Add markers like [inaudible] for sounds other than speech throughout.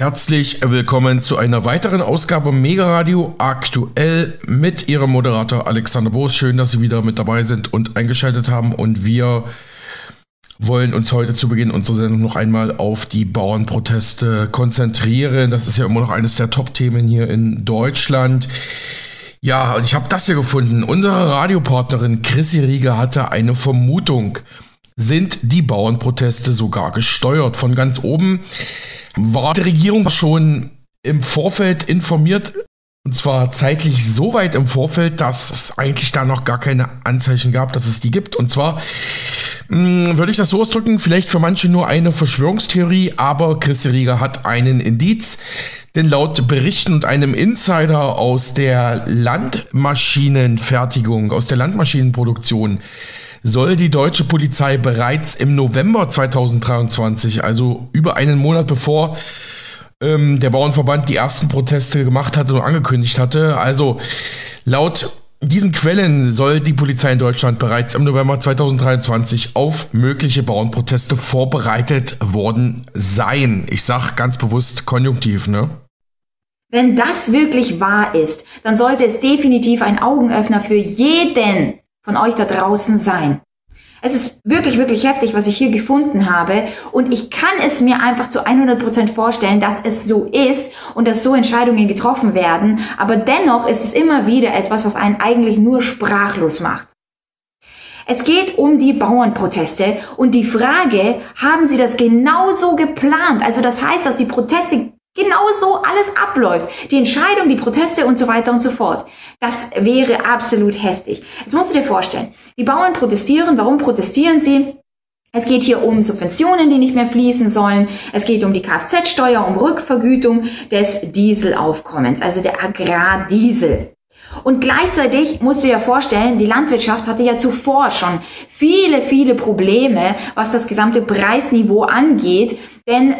Herzlich willkommen zu einer weiteren Ausgabe Mega Radio aktuell mit Ihrem Moderator Alexander Boos. Schön, dass Sie wieder mit dabei sind und eingeschaltet haben. Und wir wollen uns heute zu Beginn unserer Sendung noch einmal auf die Bauernproteste konzentrieren. Das ist ja immer noch eines der Top-Themen hier in Deutschland. Ja, und ich habe das hier gefunden. Unsere Radiopartnerin Chrissy Rieger hatte eine Vermutung. Sind die Bauernproteste sogar gesteuert von ganz oben? war die Regierung schon im Vorfeld informiert, und zwar zeitlich so weit im Vorfeld, dass es eigentlich da noch gar keine Anzeichen gab, dass es die gibt. Und zwar mh, hm, würde ich das so ausdrücken, vielleicht für manche nur eine Verschwörungstheorie, aber Christi Rieger hat einen Indiz. Denn laut Berichten und einem Insider aus der Landmaschinenfertigung, aus der Landmaschinenproduktion, soll die deutsche Polizei bereits im November 2023, also über einen Monat bevor ähm, der Bauernverband die ersten Proteste gemacht hatte und angekündigt hatte, also laut diesen Quellen soll die Polizei in Deutschland bereits im November 2023 auf mögliche Bauernproteste vorbereitet worden sein. Ich sag ganz bewusst konjunktiv, ne? Wenn das wirklich wahr ist, dann sollte es definitiv ein Augenöffner für jeden von euch da draußen sein. Es ist wirklich, wirklich heftig, was ich hier gefunden habe. Und ich kann es mir einfach zu 100 Prozent vorstellen, dass es so ist und dass so Entscheidungen getroffen werden. Aber dennoch ist es immer wieder etwas, was einen eigentlich nur sprachlos macht. Es geht um die Bauernproteste und die Frage, haben Sie das genauso geplant? Also das heißt, dass die Proteste genauso alles abläuft. Die Entscheidung, die Proteste und so weiter und so fort. Das wäre absolut heftig. Jetzt musst du dir vorstellen, die Bauern protestieren. Warum protestieren sie? Es geht hier um Subventionen, die nicht mehr fließen sollen. Es geht um die Kfz-Steuer, um Rückvergütung des Dieselaufkommens, also der Agrardiesel. Und gleichzeitig musst du dir vorstellen, die Landwirtschaft hatte ja zuvor schon viele, viele Probleme, was das gesamte Preisniveau angeht. Denn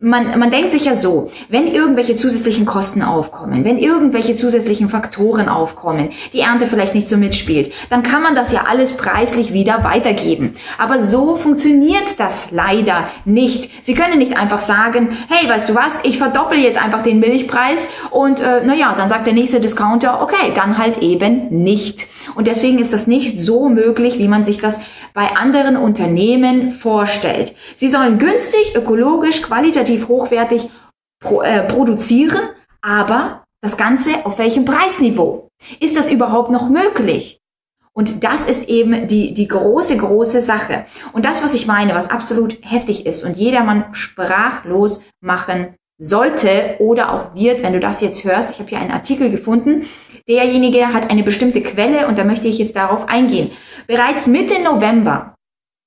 man, man denkt sich ja so, wenn irgendwelche zusätzlichen Kosten aufkommen, wenn irgendwelche zusätzlichen Faktoren aufkommen, die Ernte vielleicht nicht so mitspielt, dann kann man das ja alles preislich wieder weitergeben. Aber so funktioniert das leider nicht. Sie können nicht einfach sagen, hey, weißt du was, ich verdoppel jetzt einfach den Milchpreis und äh, naja, dann sagt der nächste Discounter, okay, dann halt eben nicht. Und deswegen ist das nicht so möglich, wie man sich das bei anderen Unternehmen vorstellt. Sie sollen günstig, ökologisch, qualitativ hochwertig pro, äh, produzieren, aber das Ganze auf welchem Preisniveau? Ist das überhaupt noch möglich? Und das ist eben die, die große, große Sache. Und das, was ich meine, was absolut heftig ist und jedermann sprachlos machen sollte oder auch wird, wenn du das jetzt hörst. Ich habe hier einen Artikel gefunden. Derjenige hat eine bestimmte Quelle und da möchte ich jetzt darauf eingehen. Bereits Mitte November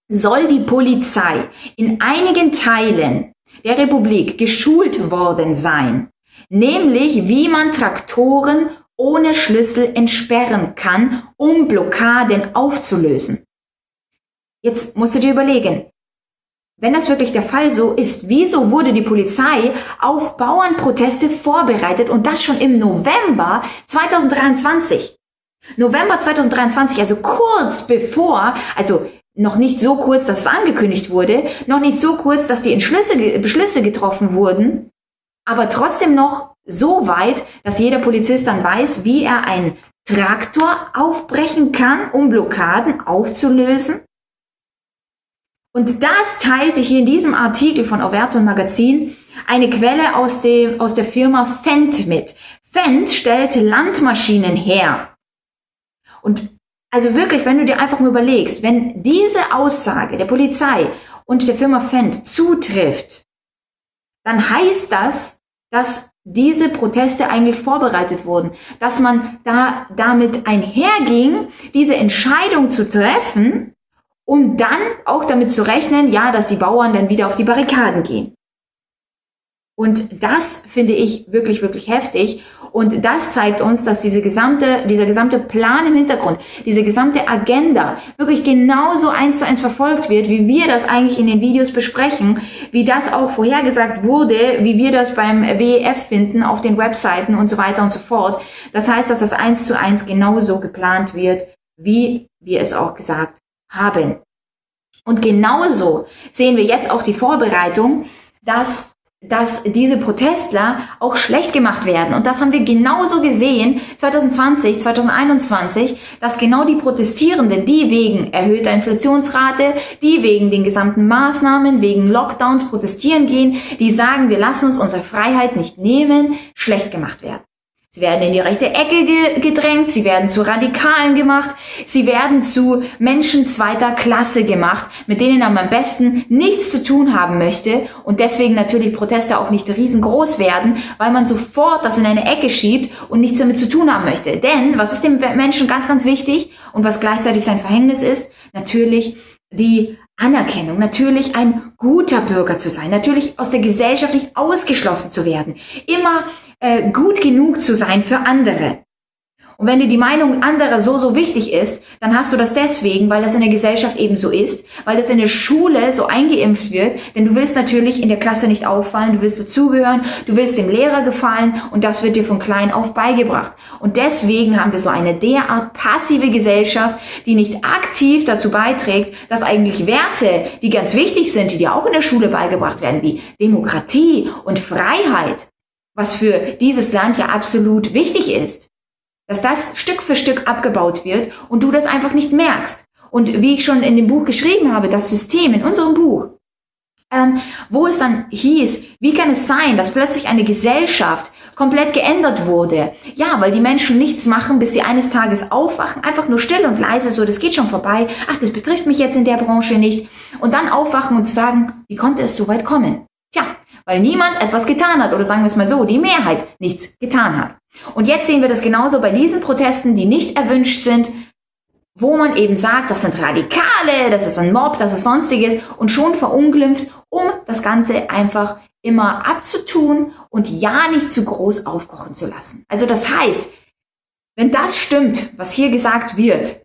soll die Polizei in einigen Teilen der Republik geschult worden sein, nämlich wie man Traktoren ohne Schlüssel entsperren kann, um Blockaden aufzulösen. Jetzt musst du dir überlegen, wenn das wirklich der Fall so ist, wieso wurde die Polizei auf Bauernproteste vorbereitet und das schon im November 2023? November 2023, also kurz bevor, also noch nicht so kurz, dass es angekündigt wurde, noch nicht so kurz, dass die Entschlüsse, Beschlüsse getroffen wurden, aber trotzdem noch so weit, dass jeder Polizist dann weiß, wie er einen Traktor aufbrechen kann, um Blockaden aufzulösen und das teilte hier in diesem Artikel von Overton Magazin eine Quelle aus, dem, aus der Firma Fendt mit. Fendt stellt Landmaschinen her. Und also wirklich, wenn du dir einfach mal überlegst, wenn diese Aussage der Polizei und der Firma Fendt zutrifft, dann heißt das, dass diese Proteste eigentlich vorbereitet wurden, dass man da damit einherging, diese Entscheidung zu treffen, um dann auch damit zu rechnen, ja, dass die Bauern dann wieder auf die Barrikaden gehen. Und das finde ich wirklich, wirklich heftig. Und das zeigt uns, dass diese gesamte, dieser gesamte Plan im Hintergrund, diese gesamte Agenda wirklich genauso eins zu eins verfolgt wird, wie wir das eigentlich in den Videos besprechen, wie das auch vorhergesagt wurde, wie wir das beim WEF finden auf den Webseiten und so weiter und so fort. Das heißt, dass das eins zu eins genauso geplant wird, wie wir es auch gesagt haben. Und genauso sehen wir jetzt auch die Vorbereitung, dass dass diese Protestler auch schlecht gemacht werden. Und das haben wir genauso gesehen 2020, 2021, dass genau die Protestierenden, die wegen erhöhter Inflationsrate, die wegen den gesamten Maßnahmen, wegen Lockdowns protestieren gehen, die sagen, wir lassen uns unsere Freiheit nicht nehmen, schlecht gemacht werden. Sie werden in die rechte Ecke ge gedrängt, sie werden zu Radikalen gemacht, sie werden zu Menschen zweiter Klasse gemacht, mit denen man am besten nichts zu tun haben möchte und deswegen natürlich Proteste auch nicht riesengroß werden, weil man sofort das in eine Ecke schiebt und nichts damit zu tun haben möchte. Denn, was ist dem Menschen ganz, ganz wichtig und was gleichzeitig sein Verhängnis ist? Natürlich die Anerkennung, natürlich ein guter Bürger zu sein, natürlich aus der Gesellschaft nicht ausgeschlossen zu werden, immer äh, gut genug zu sein für andere. Und wenn dir die Meinung anderer so, so wichtig ist, dann hast du das deswegen, weil das in der Gesellschaft eben so ist, weil das in der Schule so eingeimpft wird, denn du willst natürlich in der Klasse nicht auffallen, du willst dazugehören, du willst dem Lehrer gefallen und das wird dir von klein auf beigebracht. Und deswegen haben wir so eine derart passive Gesellschaft, die nicht aktiv dazu beiträgt, dass eigentlich Werte, die ganz wichtig sind, die dir auch in der Schule beigebracht werden, wie Demokratie und Freiheit, was für dieses Land ja absolut wichtig ist, dass das Stück für Stück abgebaut wird und du das einfach nicht merkst. Und wie ich schon in dem Buch geschrieben habe, das System in unserem Buch, ähm, wo es dann hieß, wie kann es sein, dass plötzlich eine Gesellschaft komplett geändert wurde? Ja, weil die Menschen nichts machen, bis sie eines Tages aufwachen, einfach nur still und leise, so, das geht schon vorbei, ach, das betrifft mich jetzt in der Branche nicht. Und dann aufwachen und sagen, wie konnte es so weit kommen? Tja, weil niemand etwas getan hat oder sagen wir es mal so, die Mehrheit nichts getan hat. Und jetzt sehen wir das genauso bei diesen Protesten, die nicht erwünscht sind, wo man eben sagt, das sind Radikale, das ist ein Mob, das ist sonstiges und schon verunglimpft, um das Ganze einfach immer abzutun und ja nicht zu groß aufkochen zu lassen. Also das heißt, wenn das stimmt, was hier gesagt wird,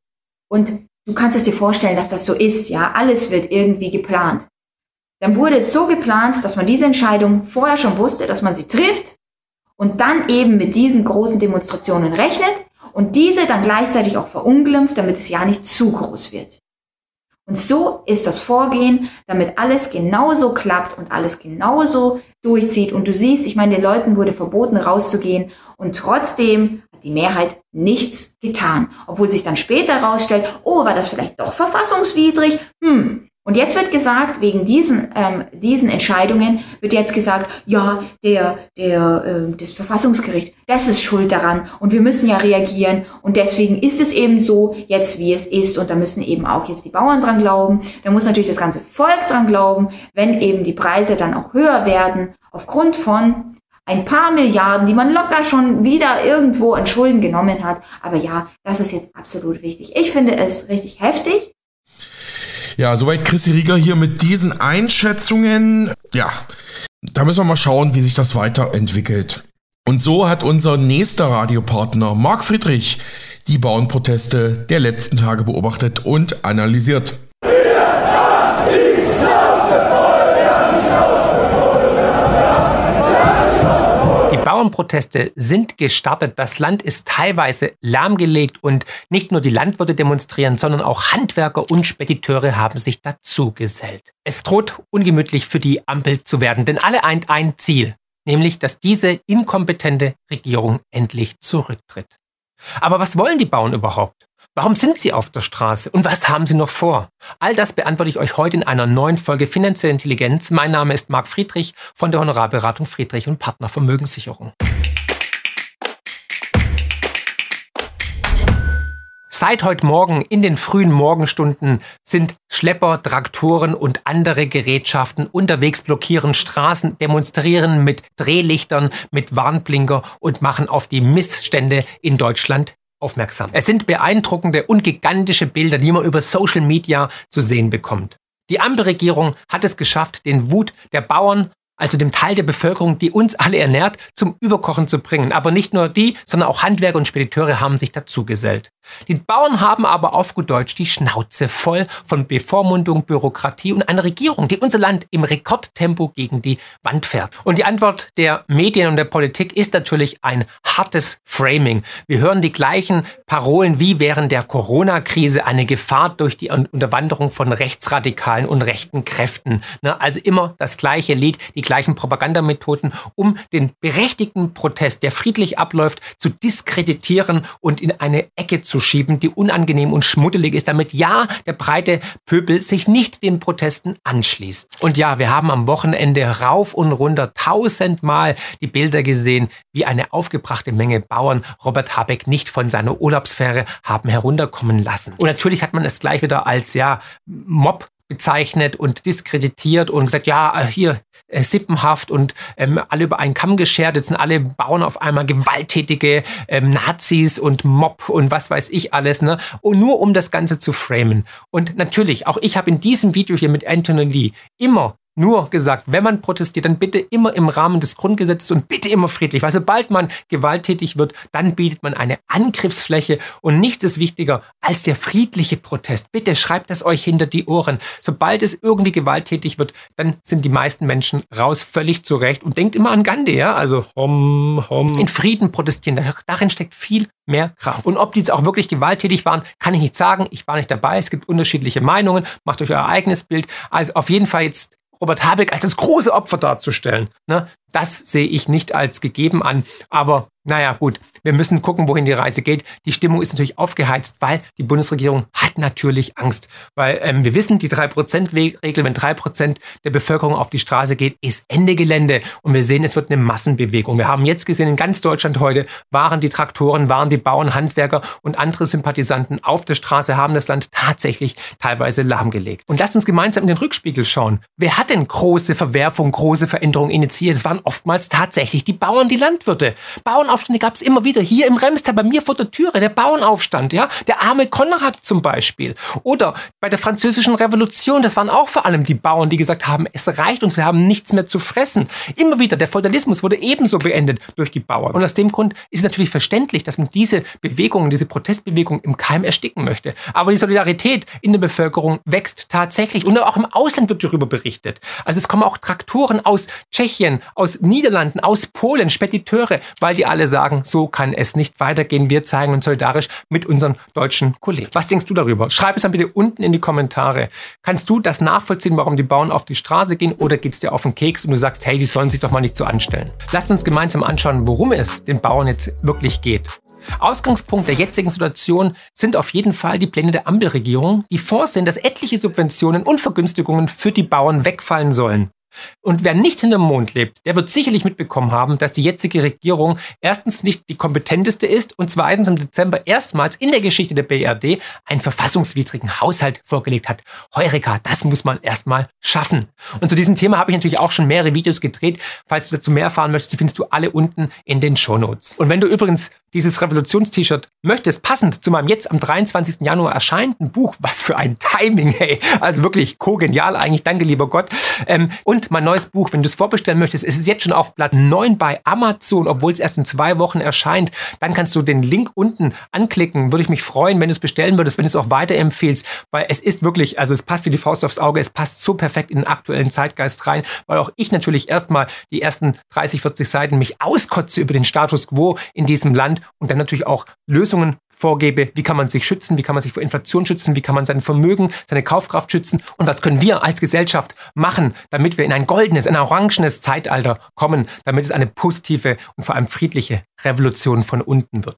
und du kannst es dir vorstellen, dass das so ist, ja, alles wird irgendwie geplant, dann wurde es so geplant, dass man diese Entscheidung vorher schon wusste, dass man sie trifft und dann eben mit diesen großen Demonstrationen rechnet und diese dann gleichzeitig auch verunglimpft, damit es ja nicht zu groß wird. Und so ist das Vorgehen, damit alles genauso klappt und alles genauso durchzieht. Und du siehst, ich meine, den Leuten wurde verboten, rauszugehen und trotzdem hat die Mehrheit nichts getan. Obwohl sich dann später herausstellt, oh, war das vielleicht doch verfassungswidrig? Hm, und jetzt wird gesagt, wegen diesen, ähm, diesen Entscheidungen wird jetzt gesagt, ja, der, der, äh, das Verfassungsgericht, das ist schuld daran und wir müssen ja reagieren und deswegen ist es eben so jetzt, wie es ist und da müssen eben auch jetzt die Bauern dran glauben. Da muss natürlich das ganze Volk dran glauben, wenn eben die Preise dann auch höher werden aufgrund von ein paar Milliarden, die man locker schon wieder irgendwo an Schulden genommen hat. Aber ja, das ist jetzt absolut wichtig. Ich finde es richtig heftig. Ja, soweit Chrissy Rieger hier mit diesen Einschätzungen. Ja, da müssen wir mal schauen, wie sich das weiterentwickelt. Und so hat unser nächster Radiopartner Marc Friedrich die Bauernproteste der letzten Tage beobachtet und analysiert. Bauernproteste sind gestartet. Das Land ist teilweise lahmgelegt und nicht nur die Landwirte demonstrieren, sondern auch Handwerker und Spediteure haben sich dazu gesellt. Es droht ungemütlich für die Ampel zu werden, denn alle eint ein Ziel, nämlich dass diese inkompetente Regierung endlich zurücktritt. Aber was wollen die Bauern überhaupt? Warum sind Sie auf der Straße und was haben Sie noch vor? All das beantworte ich euch heute in einer neuen Folge Finanzielle Intelligenz. Mein Name ist Marc Friedrich von der Honorarberatung Friedrich und Partner Vermögenssicherung. Seit heute Morgen in den frühen Morgenstunden sind Schlepper, Traktoren und andere Gerätschaften unterwegs, blockieren Straßen, demonstrieren mit Drehlichtern, mit Warnblinker und machen auf die Missstände in Deutschland aufmerksam. Es sind beeindruckende und gigantische Bilder, die man über Social Media zu sehen bekommt. Die Ampelregierung hat es geschafft, den Wut der Bauern, also dem Teil der Bevölkerung, die uns alle ernährt, zum Überkochen zu bringen. Aber nicht nur die, sondern auch Handwerker und Spediteure haben sich dazu gesellt. Die Bauern haben aber auf gut Deutsch die Schnauze voll von Bevormundung, Bürokratie und einer Regierung, die unser Land im Rekordtempo gegen die Wand fährt. Und die Antwort der Medien und der Politik ist natürlich ein hartes Framing. Wir hören die gleichen Parolen wie während der Corona-Krise eine Gefahr durch die Unterwanderung von rechtsradikalen und rechten Kräften. Ne, also immer das gleiche Lied, die gleichen Propagandamethoden, um den berechtigten Protest, der friedlich abläuft, zu diskreditieren und in eine Ecke zu schieben, die unangenehm und schmuddelig ist, damit ja, der breite Pöbel sich nicht den Protesten anschließt. Und ja, wir haben am Wochenende rauf und runter tausendmal die Bilder gesehen, wie eine aufgebrachte Menge Bauern Robert Habeck nicht von seiner Urlaubsfähre haben herunterkommen lassen. Und natürlich hat man es gleich wieder als ja Mob bezeichnet und diskreditiert und gesagt, ja, äh, hier äh, sippenhaft und ähm, alle über einen Kamm geschert. Jetzt sind alle Bauern auf einmal gewalttätige ähm, Nazis und Mob und was weiß ich alles, ne? Und nur um das Ganze zu framen. Und natürlich, auch ich habe in diesem Video hier mit Anthony Lee immer nur gesagt, wenn man protestiert, dann bitte immer im Rahmen des Grundgesetzes und bitte immer friedlich, weil sobald man gewalttätig wird, dann bietet man eine Angriffsfläche und nichts ist wichtiger als der friedliche Protest. Bitte schreibt es euch hinter die Ohren. Sobald es irgendwie gewalttätig wird, dann sind die meisten Menschen raus, völlig zurecht und denkt immer an Gandhi, ja, also hom, hom. in Frieden protestieren. Darin steckt viel mehr Kraft. Und ob die jetzt auch wirklich gewalttätig waren, kann ich nicht sagen. Ich war nicht dabei. Es gibt unterschiedliche Meinungen. Macht euch euer eigenes Bild. Also auf jeden Fall jetzt Robert Habeck als das große Opfer darzustellen. Ne? Das sehe ich nicht als gegeben an. Aber naja, gut, wir müssen gucken, wohin die Reise geht. Die Stimmung ist natürlich aufgeheizt, weil die Bundesregierung hat natürlich Angst. Weil ähm, wir wissen, die 3%-Regel, wenn 3% der Bevölkerung auf die Straße geht, ist Ende Gelände. Und wir sehen, es wird eine Massenbewegung. Wir haben jetzt gesehen, in ganz Deutschland heute waren die Traktoren, waren die Bauern, Handwerker und andere Sympathisanten auf der Straße, haben das Land tatsächlich teilweise lahmgelegt. Und lasst uns gemeinsam in den Rückspiegel schauen. Wer hat denn große Verwerfung, große Veränderungen initiiert? Es waren oftmals tatsächlich die Bauern, die Landwirte. Bauernaufstände gab es immer wieder. Hier im Remstal bei mir vor der Türe, der Bauernaufstand, ja. Der arme Konrad zum Beispiel. Oder bei der französischen Revolution, das waren auch vor allem die Bauern, die gesagt haben, es reicht uns, wir haben nichts mehr zu fressen. Immer wieder, der Feudalismus wurde ebenso beendet durch die Bauern. Und aus dem Grund ist es natürlich verständlich, dass man diese Bewegung, diese Protestbewegung im Keim ersticken möchte. Aber die Solidarität in der Bevölkerung wächst tatsächlich. Und auch im Ausland wird darüber berichtet. Also es kommen auch Traktoren aus Tschechien, aus Niederlanden, aus Polen, Spediteure, weil die alle sagen, so kann es nicht weitergehen. Wir zeigen uns solidarisch mit unseren deutschen Kollegen. Was denkst du darüber? Schreib es dann bitte unten in die Kommentare. Kannst du das nachvollziehen, warum die Bauern auf die Straße gehen oder geht es dir auf den Keks und du sagst, hey, die sollen sich doch mal nicht so anstellen? Lasst uns gemeinsam anschauen, worum es den Bauern jetzt wirklich geht. Ausgangspunkt der jetzigen Situation sind auf jeden Fall die Pläne der Ampelregierung, die vorsehen, dass etliche Subventionen und Vergünstigungen für die Bauern wegfallen sollen. Und wer nicht hinterm Mond lebt, der wird sicherlich mitbekommen haben, dass die jetzige Regierung erstens nicht die kompetenteste ist und zweitens im Dezember erstmals in der Geschichte der BRD einen verfassungswidrigen Haushalt vorgelegt hat. Heureka, das muss man erstmal schaffen. Und zu diesem Thema habe ich natürlich auch schon mehrere Videos gedreht. Falls du dazu mehr erfahren möchtest, findest du alle unten in den Shownotes. Und wenn du übrigens dieses Revolutions-T-Shirt möchtest, passend zu meinem jetzt am 23. Januar erscheinenden Buch, was für ein Timing, hey, also wirklich kogenial eigentlich, danke lieber Gott, ähm, und und mein neues Buch, wenn du es vorbestellen möchtest, ist es jetzt schon auf Platz 9 bei Amazon, obwohl es erst in zwei Wochen erscheint. Dann kannst du den Link unten anklicken. Würde ich mich freuen, wenn du es bestellen würdest, wenn du es auch weiterempfehlst, weil es ist wirklich, also es passt wie die Faust aufs Auge, es passt so perfekt in den aktuellen Zeitgeist rein, weil auch ich natürlich erstmal die ersten 30, 40 Seiten mich auskotze über den Status quo in diesem Land und dann natürlich auch Lösungen vorgebe, wie kann man sich schützen, wie kann man sich vor Inflation schützen, wie kann man sein Vermögen, seine Kaufkraft schützen und was können wir als Gesellschaft machen, damit wir in ein goldenes, ein orangenes Zeitalter kommen, damit es eine positive und vor allem friedliche Revolution von unten wird.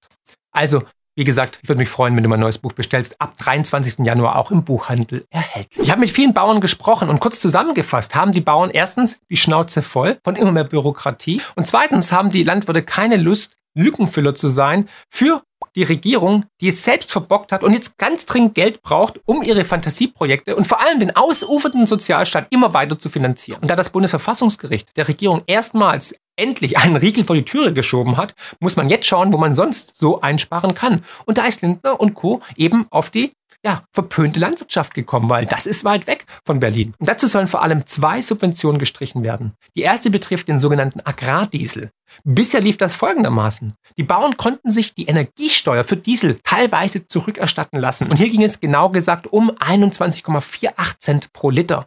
Also, wie gesagt, ich würde mich freuen, wenn du mein neues Buch bestellst. Ab 23. Januar auch im Buchhandel erhältlich. Ich habe mit vielen Bauern gesprochen und kurz zusammengefasst haben die Bauern erstens die Schnauze voll von immer mehr Bürokratie und zweitens haben die Landwirte keine Lust, Lückenfüller zu sein für die Regierung, die es selbst verbockt hat und jetzt ganz dringend Geld braucht, um ihre Fantasieprojekte und vor allem den ausufernden Sozialstaat immer weiter zu finanzieren. Und da das Bundesverfassungsgericht der Regierung erstmals endlich einen Riegel vor die Türe geschoben hat, muss man jetzt schauen, wo man sonst so einsparen kann. Und da ist Lindner und Co. eben auf die ja, verpönte Landwirtschaft gekommen, weil das ist weit weg von Berlin. Und dazu sollen vor allem zwei Subventionen gestrichen werden. Die erste betrifft den sogenannten Agrardiesel. Bisher lief das folgendermaßen. Die Bauern konnten sich die Energiesteuer für Diesel teilweise zurückerstatten lassen. Und hier ging es genau gesagt um 21,48 Cent pro Liter.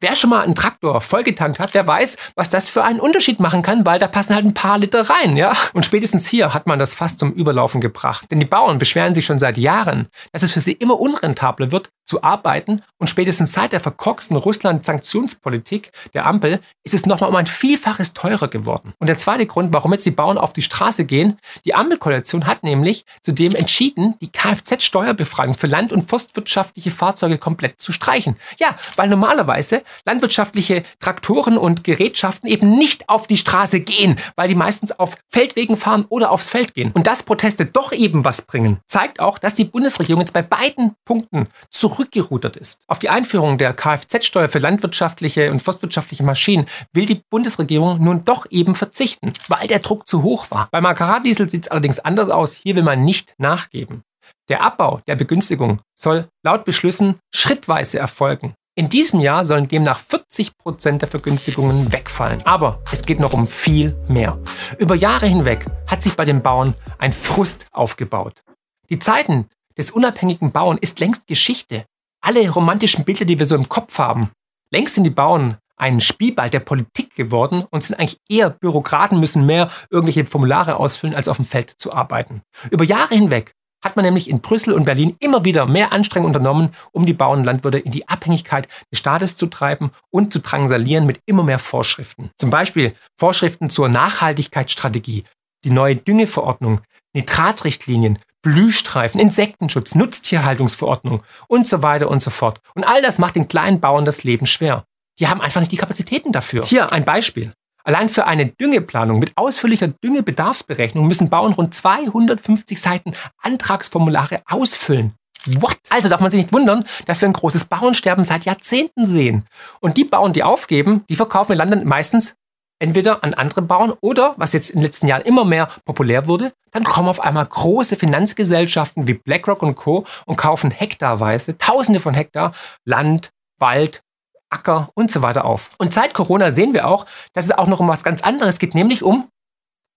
Wer schon mal einen Traktor vollgetankt hat, der weiß, was das für einen Unterschied machen kann, weil da passen halt ein paar Liter rein, ja? Und spätestens hier hat man das fast zum Überlaufen gebracht. Denn die Bauern beschweren sich schon seit Jahren, dass es für sie immer unrentabler wird, zu arbeiten. Und spätestens seit der verkorksten Russland-Sanktionspolitik der Ampel ist es nochmal um ein Vielfaches teurer geworden. Und der zweite Grund, warum jetzt die Bauern auf die Straße gehen, die Ampelkoalition hat nämlich zudem entschieden, die Kfz-Steuerbefreiung für land- und forstwirtschaftliche Fahrzeuge komplett zu streichen. Ja, weil normalerweise landwirtschaftliche Traktoren und Gerätschaften eben nicht auf die Straße gehen, weil die meistens auf Feldwegen fahren oder aufs Feld gehen. Und dass Proteste doch eben was bringen, zeigt auch, dass die Bundesregierung jetzt bei beiden Punkten zurückgerudert ist. Auf die Einführung der Kfz-Steuer für landwirtschaftliche und forstwirtschaftliche Maschinen will die Bundesregierung nun doch eben verzichten, weil der Druck zu hoch war. Beim Agrardiesel sieht es allerdings anders aus. Hier will man nicht nachgeben. Der Abbau der Begünstigung soll laut Beschlüssen schrittweise erfolgen. In diesem Jahr sollen demnach 40 Prozent der Vergünstigungen wegfallen. Aber es geht noch um viel mehr. Über Jahre hinweg hat sich bei den Bauern ein Frust aufgebaut. Die Zeiten des unabhängigen Bauern ist längst Geschichte. Alle romantischen Bilder, die wir so im Kopf haben, längst sind die Bauern ein Spielball der Politik geworden und sind eigentlich eher Bürokraten, müssen mehr irgendwelche Formulare ausfüllen, als auf dem Feld zu arbeiten. Über Jahre hinweg hat man nämlich in Brüssel und Berlin immer wieder mehr Anstrengungen unternommen, um die Bauern und Landwirte in die Abhängigkeit des Staates zu treiben und zu drangsalieren mit immer mehr Vorschriften. Zum Beispiel Vorschriften zur Nachhaltigkeitsstrategie, die neue Düngeverordnung, Nitratrichtlinien, Blühstreifen, Insektenschutz, Nutztierhaltungsverordnung und so weiter und so fort. Und all das macht den kleinen Bauern das Leben schwer. Die haben einfach nicht die Kapazitäten dafür. Hier ein Beispiel. Allein für eine Düngeplanung mit ausführlicher Düngebedarfsberechnung müssen Bauern rund 250 Seiten Antragsformulare ausfüllen. What? Also darf man sich nicht wundern, dass wir ein großes Bauernsterben seit Jahrzehnten sehen. Und die Bauern, die aufgeben, die verkaufen wir Land meistens entweder an andere Bauern oder, was jetzt in den letzten Jahren immer mehr populär wurde, dann kommen auf einmal große Finanzgesellschaften wie BlackRock und Co. und kaufen hektarweise, tausende von Hektar Land, Wald, Acker und so weiter auf. Und seit Corona sehen wir auch, dass es auch noch um was ganz anderes geht, nämlich um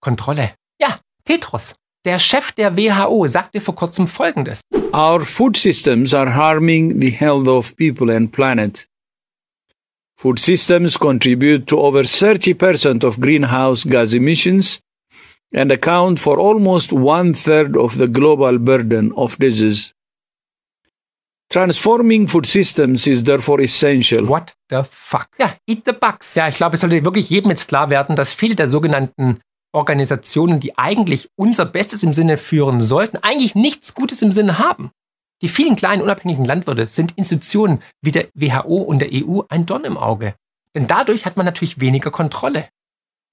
Kontrolle. Ja, Tetros. Der Chef der WHO sagte vor kurzem Folgendes. Our food systems are harming the health of people and planet. Food systems contribute to over 30% of greenhouse gas emissions and account for almost one third of the global burden of disease. Transforming food systems is therefore essential. What the fuck? Ja, eat the bugs. Ja, ich glaube, es sollte wirklich jedem jetzt klar werden, dass viele der sogenannten Organisationen, die eigentlich unser Bestes im Sinne führen sollten, eigentlich nichts Gutes im Sinne haben. Die vielen kleinen unabhängigen Landwirte sind Institutionen wie der WHO und der EU ein Dorn im Auge. Denn dadurch hat man natürlich weniger Kontrolle.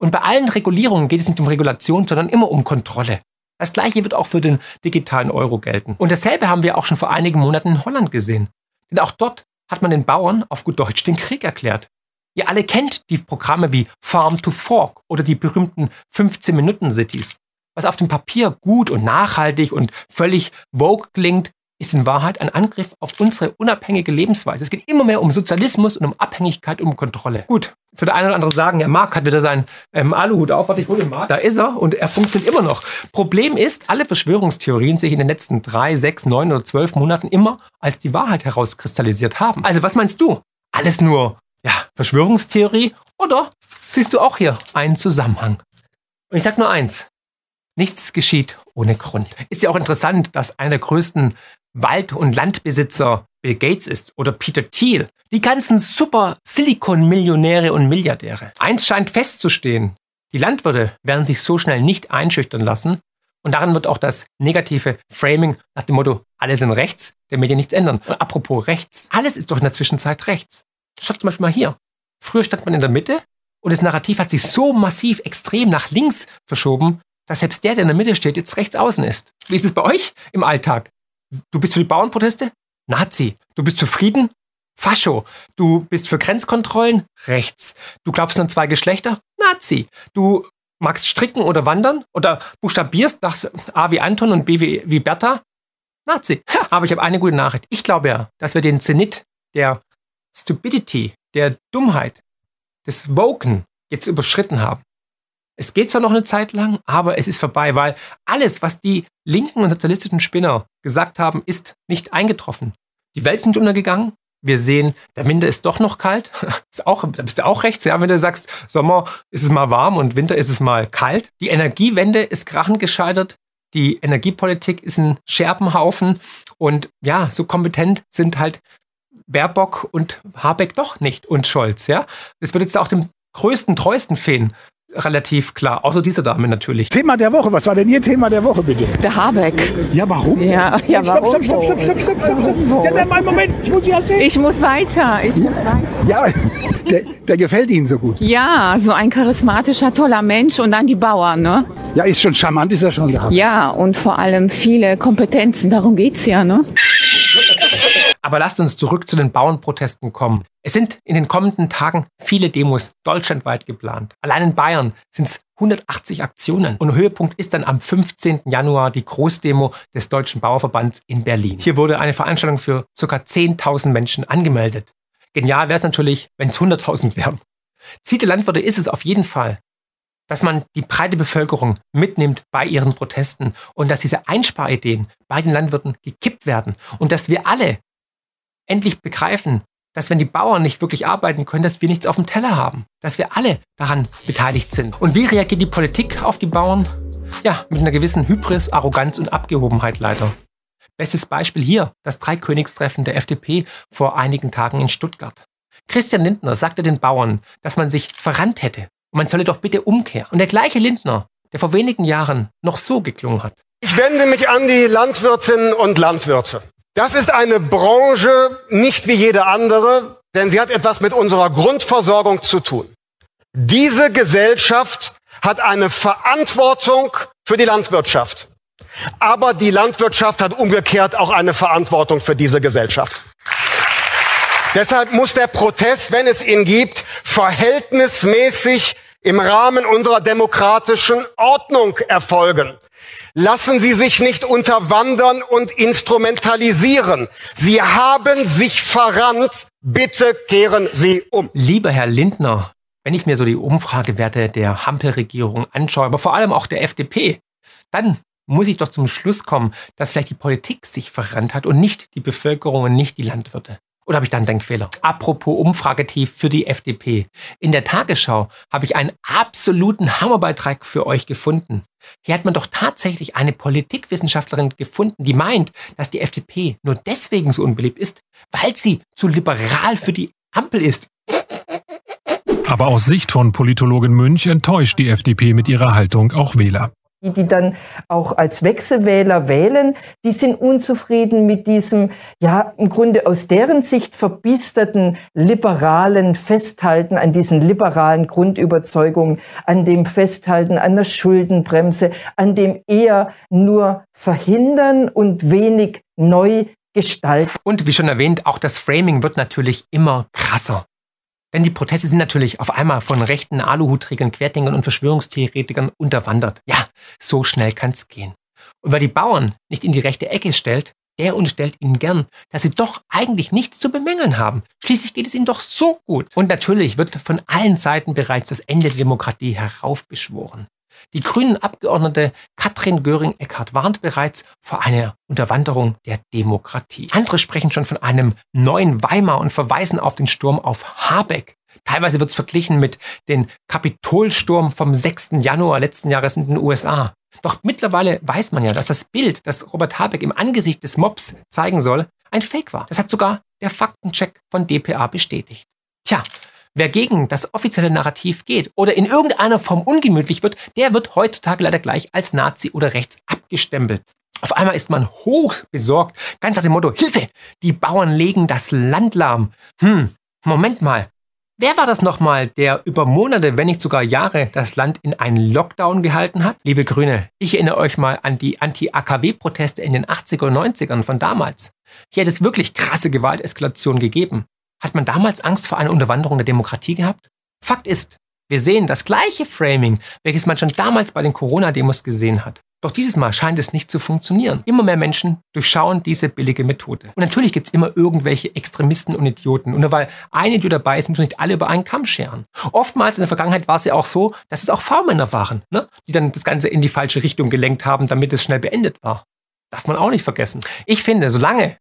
Und bei allen Regulierungen geht es nicht um Regulation, sondern immer um Kontrolle. Das gleiche wird auch für den digitalen Euro gelten. Und dasselbe haben wir auch schon vor einigen Monaten in Holland gesehen. Denn auch dort hat man den Bauern auf gut Deutsch den Krieg erklärt. Ihr alle kennt die Programme wie Farm to Fork oder die berühmten 15-Minuten-Cities. Was auf dem Papier gut und nachhaltig und völlig vogue klingt, ist in Wahrheit ein Angriff auf unsere unabhängige Lebensweise. Es geht immer mehr um Sozialismus und um Abhängigkeit, um Kontrolle. Gut, jetzt wird der eine oder andere sagen, ja, Marc hat wieder seinen ähm, Aluhut auf. Warte, ich hole den Marc. Da ist er und er funktioniert immer noch. Problem ist, alle Verschwörungstheorien sich in den letzten drei, sechs, neun oder zwölf Monaten immer als die Wahrheit herauskristallisiert haben. Also was meinst du? Alles nur, ja, Verschwörungstheorie? Oder siehst du auch hier einen Zusammenhang? Und ich sag nur eins. Nichts geschieht ohne Grund. Ist ja auch interessant, dass einer der größten Wald- und Landbesitzer Bill Gates ist oder Peter Thiel, die ganzen super Silicon-Millionäre und Milliardäre. Eins scheint festzustehen, die Landwirte werden sich so schnell nicht einschüchtern lassen und daran wird auch das negative Framing nach dem Motto, alle sind rechts, der Medien nichts ändern. Und apropos rechts, alles ist doch in der Zwischenzeit rechts. Schaut zum Beispiel mal hier. Früher stand man in der Mitte und das Narrativ hat sich so massiv extrem nach links verschoben, dass selbst der, der in der Mitte steht, jetzt rechts außen ist. Wie ist es bei euch im Alltag? Du bist für die Bauernproteste? Nazi. Du bist zufrieden? Fascho. Du bist für Grenzkontrollen? Rechts. Du glaubst nur zwei Geschlechter? Nazi. Du magst stricken oder wandern? Oder buchstabierst nach A wie Anton und B wie, wie Bertha? Nazi. Aber ich habe eine gute Nachricht. Ich glaube ja, dass wir den Zenit der Stupidity, der Dummheit, des Woken jetzt überschritten haben. Es geht zwar noch eine Zeit lang, aber es ist vorbei, weil alles, was die linken und sozialistischen Spinner gesagt haben, ist nicht eingetroffen. Die Welt sind untergegangen. Wir sehen, der Winter ist doch noch kalt. [laughs] ist auch, da bist du auch rechts, ja, wenn du sagst, Sommer ist es mal warm und Winter ist es mal kalt. Die Energiewende ist krachend gescheitert. Die Energiepolitik ist ein Scherbenhaufen. Und ja, so kompetent sind halt Baerbock und Habeck doch nicht und Scholz, ja. Das wird jetzt auch dem größten, treuesten fehlen relativ klar. Außer dieser Dame natürlich. Thema der Woche. Was war denn Ihr Thema der Woche, bitte? Der Habeck. Ja, warum? Ja, ja warum? Stopp, stopp, stopp, stopp, stopp, stopp, stopp. Ja, dann, Moment, ich muss ja sehen. Ich muss weiter. Ich muss weiter. Ja, der, der gefällt Ihnen so gut. Ja, so ein charismatischer, toller Mensch und dann die Bauern, ne? Ja, ist schon charmant, ist er schon gehabt. Ja, und vor allem viele Kompetenzen. Darum geht's ja, ne? Aber lasst uns zurück zu den Bauernprotesten kommen. Es sind in den kommenden Tagen viele Demos deutschlandweit geplant. Allein in Bayern sind es 180 Aktionen. Und Höhepunkt ist dann am 15. Januar die Großdemo des Deutschen Bauerverbands in Berlin. Hier wurde eine Veranstaltung für ca. 10.000 Menschen angemeldet. Genial wäre es natürlich, wenn es 100.000 wären. Ziel der Landwirte ist es auf jeden Fall, dass man die breite Bevölkerung mitnimmt bei ihren Protesten und dass diese Einsparideen bei den Landwirten gekippt werden und dass wir alle endlich begreifen, dass wenn die Bauern nicht wirklich arbeiten können, dass wir nichts auf dem Teller haben, dass wir alle daran beteiligt sind. Und wie reagiert die Politik auf die Bauern? Ja, mit einer gewissen Hybris, Arroganz und Abgehobenheit leider. Bestes Beispiel hier, das Dreikönigstreffen der FDP vor einigen Tagen in Stuttgart. Christian Lindner sagte den Bauern, dass man sich verrannt hätte und man solle doch bitte umkehren. Und der gleiche Lindner, der vor wenigen Jahren noch so geklungen hat. Ich wende mich an die Landwirtinnen und Landwirte. Das ist eine Branche nicht wie jede andere, denn sie hat etwas mit unserer Grundversorgung zu tun. Diese Gesellschaft hat eine Verantwortung für die Landwirtschaft. Aber die Landwirtschaft hat umgekehrt auch eine Verantwortung für diese Gesellschaft. Deshalb muss der Protest, wenn es ihn gibt, verhältnismäßig im Rahmen unserer demokratischen Ordnung erfolgen. Lassen Sie sich nicht unterwandern und instrumentalisieren. Sie haben sich verrannt. Bitte kehren Sie um. Lieber Herr Lindner, wenn ich mir so die Umfragewerte der Hampelregierung anschaue, aber vor allem auch der FDP, dann muss ich doch zum Schluss kommen, dass vielleicht die Politik sich verrannt hat und nicht die Bevölkerung und nicht die Landwirte. Oder habe ich da einen Denkfehler? Apropos Umfragetief für die FDP. In der Tagesschau habe ich einen absoluten Hammerbeitrag für euch gefunden. Hier hat man doch tatsächlich eine Politikwissenschaftlerin gefunden, die meint, dass die FDP nur deswegen so unbeliebt ist, weil sie zu liberal für die Ampel ist. Aber aus Sicht von Politologin Münch enttäuscht die FDP mit ihrer Haltung auch Wähler die, die dann auch als Wechselwähler wählen, die sind unzufrieden mit diesem, ja, im Grunde aus deren Sicht verbisterten liberalen Festhalten an diesen liberalen Grundüberzeugungen, an dem Festhalten an der Schuldenbremse, an dem eher nur verhindern und wenig neu gestalten. Und wie schon erwähnt, auch das Framing wird natürlich immer krasser. Denn die Proteste sind natürlich auf einmal von rechten Aluhutträgern, Querdenkern und Verschwörungstheoretikern unterwandert. Ja, so schnell kann's gehen. Und wer die Bauern nicht in die rechte Ecke stellt, der unterstellt ihnen gern, dass sie doch eigentlich nichts zu bemängeln haben. Schließlich geht es ihnen doch so gut. Und natürlich wird von allen Seiten bereits das Ende der Demokratie heraufbeschworen. Die grünen Abgeordnete Katrin Göring-Eckardt warnt bereits vor einer Unterwanderung der Demokratie. Andere sprechen schon von einem neuen Weimar und verweisen auf den Sturm auf Habeck. Teilweise wird es verglichen mit dem Kapitolsturm vom 6. Januar letzten Jahres in den USA. Doch mittlerweile weiß man ja, dass das Bild, das Robert Habeck im Angesicht des Mobs zeigen soll, ein Fake war. Das hat sogar der Faktencheck von dpa bestätigt. Tja, Wer gegen das offizielle Narrativ geht oder in irgendeiner Form ungemütlich wird, der wird heutzutage leider gleich als Nazi oder rechts abgestempelt. Auf einmal ist man hoch besorgt, ganz nach dem Motto, Hilfe, die Bauern legen das Land lahm. Hm, Moment mal. Wer war das nochmal, der über Monate, wenn nicht sogar Jahre, das Land in einen Lockdown gehalten hat? Liebe Grüne, ich erinnere euch mal an die Anti-AKW-Proteste in den 80er und 90ern von damals. Hier hat es wirklich krasse Gewalteskalation gegeben. Hat man damals Angst vor einer Unterwanderung der Demokratie gehabt? Fakt ist, wir sehen das gleiche Framing, welches man schon damals bei den Corona-Demos gesehen hat. Doch dieses Mal scheint es nicht zu funktionieren. Immer mehr Menschen durchschauen diese billige Methode. Und natürlich gibt es immer irgendwelche Extremisten und Idioten. Und nur weil ein Idiot dabei ist, müssen nicht alle über einen Kamm scheren. Oftmals in der Vergangenheit war es ja auch so, dass es auch V-Männer waren, ne? die dann das Ganze in die falsche Richtung gelenkt haben, damit es schnell beendet war. Darf man auch nicht vergessen. Ich finde, solange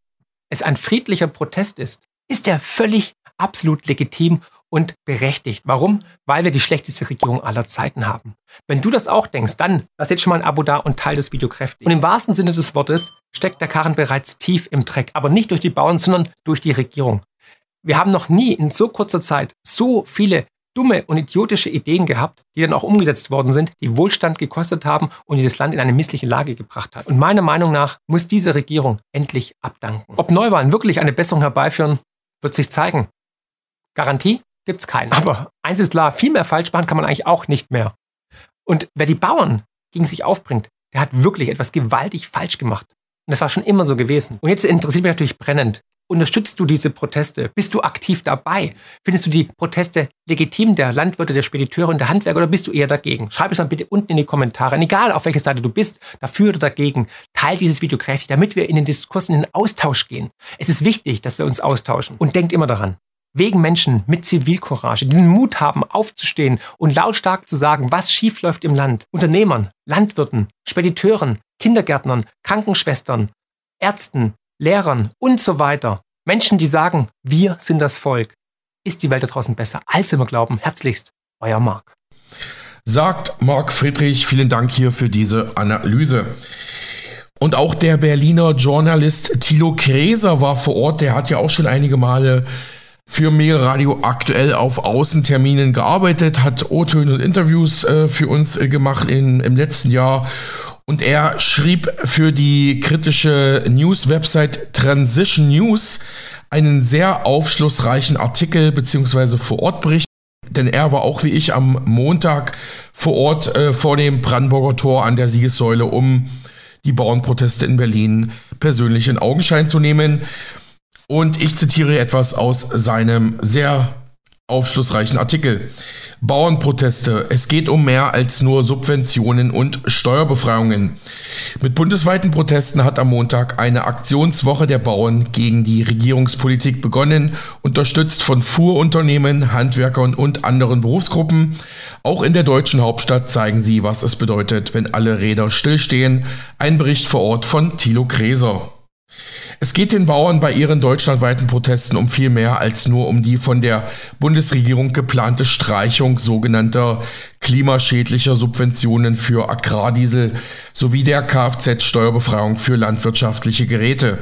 es ein friedlicher Protest ist, ist er völlig absolut legitim und berechtigt. Warum? Weil wir die schlechteste Regierung aller Zeiten haben. Wenn du das auch denkst, dann lass jetzt schon mal ein Abo da und teile das Video kräftig. Und im wahrsten Sinne des Wortes steckt der Karren bereits tief im Dreck, aber nicht durch die Bauern, sondern durch die Regierung. Wir haben noch nie in so kurzer Zeit so viele dumme und idiotische Ideen gehabt, die dann auch umgesetzt worden sind, die Wohlstand gekostet haben und die das Land in eine missliche Lage gebracht hat. Und meiner Meinung nach muss diese Regierung endlich abdanken. Ob Neuwahlen wirklich eine Besserung herbeiführen, wird sich zeigen. Garantie? gibt es keinen. Aber eins ist klar, viel mehr falsch machen kann man eigentlich auch nicht mehr. Und wer die Bauern gegen sich aufbringt, der hat wirklich etwas gewaltig falsch gemacht. Und das war schon immer so gewesen. Und jetzt interessiert mich natürlich brennend. Unterstützt du diese Proteste? Bist du aktiv dabei? Findest du die Proteste legitim der Landwirte, der Spediteure und der Handwerker oder bist du eher dagegen? Schreib es dann bitte unten in die Kommentare. Und egal auf welcher Seite du bist, dafür oder dagegen, teil dieses Video kräftig, damit wir in den Diskurs, in den Austausch gehen. Es ist wichtig, dass wir uns austauschen. Und denkt immer daran, wegen Menschen mit Zivilcourage, die den Mut haben, aufzustehen und lautstark zu sagen, was schiefläuft im Land. Unternehmern, Landwirten, Spediteuren, Kindergärtnern, Krankenschwestern, Ärzten, Lehrern und so weiter. Menschen, die sagen, wir sind das Volk. Ist die Welt da draußen besser, als wir glauben? Herzlichst, euer Marc. Sagt Marc Friedrich, vielen Dank hier für diese Analyse. Und auch der Berliner Journalist Thilo Kräser war vor Ort. Der hat ja auch schon einige Male für Mega Radio aktuell auf Außenterminen gearbeitet, hat O-Töne und Interviews äh, für uns äh, gemacht in, im letzten Jahr. Und er schrieb für die kritische News-Website Transition News einen sehr aufschlussreichen Artikel bzw. Vorortbericht. Denn er war auch wie ich am Montag vor Ort äh, vor dem Brandenburger Tor an der Siegessäule, um die Bauernproteste in Berlin persönlich in Augenschein zu nehmen. Und ich zitiere etwas aus seinem sehr aufschlussreichen Artikel. Bauernproteste. Es geht um mehr als nur Subventionen und Steuerbefreiungen. Mit bundesweiten Protesten hat am Montag eine Aktionswoche der Bauern gegen die Regierungspolitik begonnen, unterstützt von Fuhrunternehmen, Handwerkern und anderen Berufsgruppen. Auch in der deutschen Hauptstadt zeigen sie, was es bedeutet, wenn alle Räder stillstehen. Ein Bericht vor Ort von Thilo Kräser. Es geht den Bauern bei ihren deutschlandweiten Protesten um viel mehr als nur um die von der Bundesregierung geplante Streichung sogenannter klimaschädlicher Subventionen für Agrardiesel sowie der Kfz-Steuerbefreiung für landwirtschaftliche Geräte.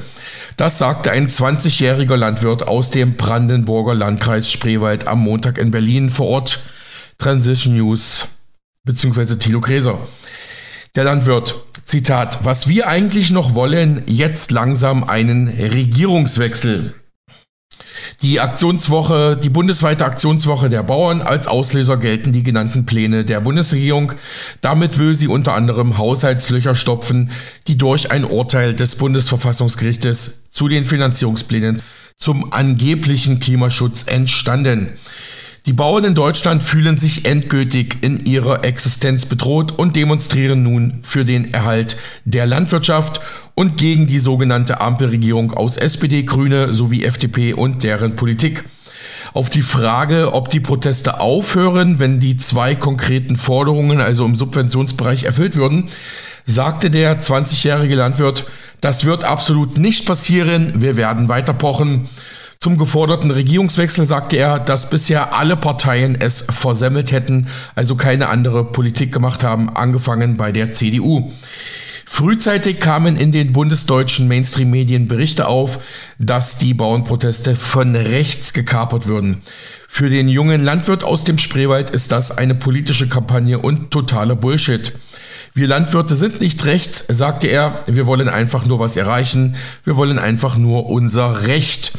Das sagte ein 20-jähriger Landwirt aus dem Brandenburger Landkreis Spreewald am Montag in Berlin vor Ort. Transition News bzw. Thilo Gräser. Der Landwirt, Zitat, was wir eigentlich noch wollen, jetzt langsam einen Regierungswechsel. Die Aktionswoche, die bundesweite Aktionswoche der Bauern als Auslöser gelten die genannten Pläne der Bundesregierung. Damit will sie unter anderem Haushaltslöcher stopfen, die durch ein Urteil des Bundesverfassungsgerichtes zu den Finanzierungsplänen zum angeblichen Klimaschutz entstanden. Die Bauern in Deutschland fühlen sich endgültig in ihrer Existenz bedroht und demonstrieren nun für den Erhalt der Landwirtschaft und gegen die sogenannte Ampelregierung aus SPD, Grüne sowie FDP und deren Politik. Auf die Frage, ob die Proteste aufhören, wenn die zwei konkreten Forderungen, also im Subventionsbereich, erfüllt würden, sagte der 20-jährige Landwirt, das wird absolut nicht passieren, wir werden weiter pochen. Zum geforderten Regierungswechsel sagte er, dass bisher alle Parteien es versemmelt hätten, also keine andere Politik gemacht haben, angefangen bei der CDU. Frühzeitig kamen in den bundesdeutschen Mainstream-Medien Berichte auf, dass die Bauernproteste von rechts gekapert würden. Für den jungen Landwirt aus dem Spreewald ist das eine politische Kampagne und totaler Bullshit. Wir Landwirte sind nicht rechts, sagte er, wir wollen einfach nur was erreichen, wir wollen einfach nur unser Recht.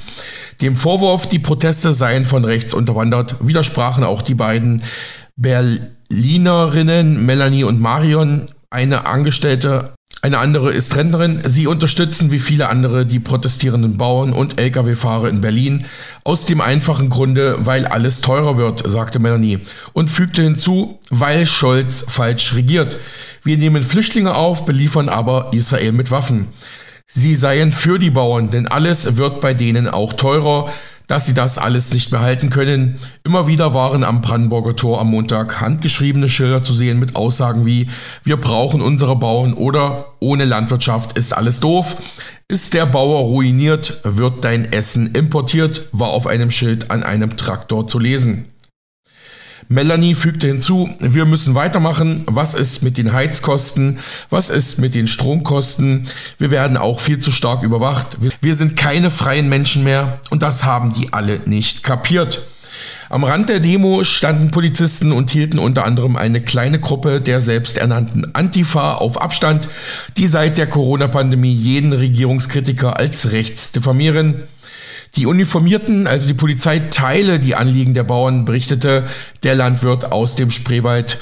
Dem Vorwurf, die Proteste seien von rechts unterwandert, widersprachen auch die beiden Berlinerinnen Melanie und Marion. Eine Angestellte, eine andere ist Rentnerin. Sie unterstützen wie viele andere die protestierenden Bauern und Lkw-Fahrer in Berlin. Aus dem einfachen Grunde, weil alles teurer wird, sagte Melanie und fügte hinzu, weil Scholz falsch regiert. Wir nehmen Flüchtlinge auf, beliefern aber Israel mit Waffen. Sie seien für die Bauern, denn alles wird bei denen auch teurer, dass sie das alles nicht behalten können. Immer wieder waren am Brandenburger Tor am Montag handgeschriebene Schilder zu sehen mit Aussagen wie Wir brauchen unsere Bauern oder ohne Landwirtschaft ist alles doof. Ist der Bauer ruiniert, wird dein Essen importiert, war auf einem Schild an einem Traktor zu lesen. Melanie fügte hinzu, wir müssen weitermachen. Was ist mit den Heizkosten? Was ist mit den Stromkosten? Wir werden auch viel zu stark überwacht. Wir sind keine freien Menschen mehr und das haben die alle nicht kapiert. Am Rand der Demo standen Polizisten und hielten unter anderem eine kleine Gruppe der selbsternannten Antifa auf Abstand, die seit der Corona-Pandemie jeden Regierungskritiker als rechts diffamieren. Die Uniformierten, also die Polizei, teile die Anliegen der Bauern, berichtete der Landwirt aus dem Spreewald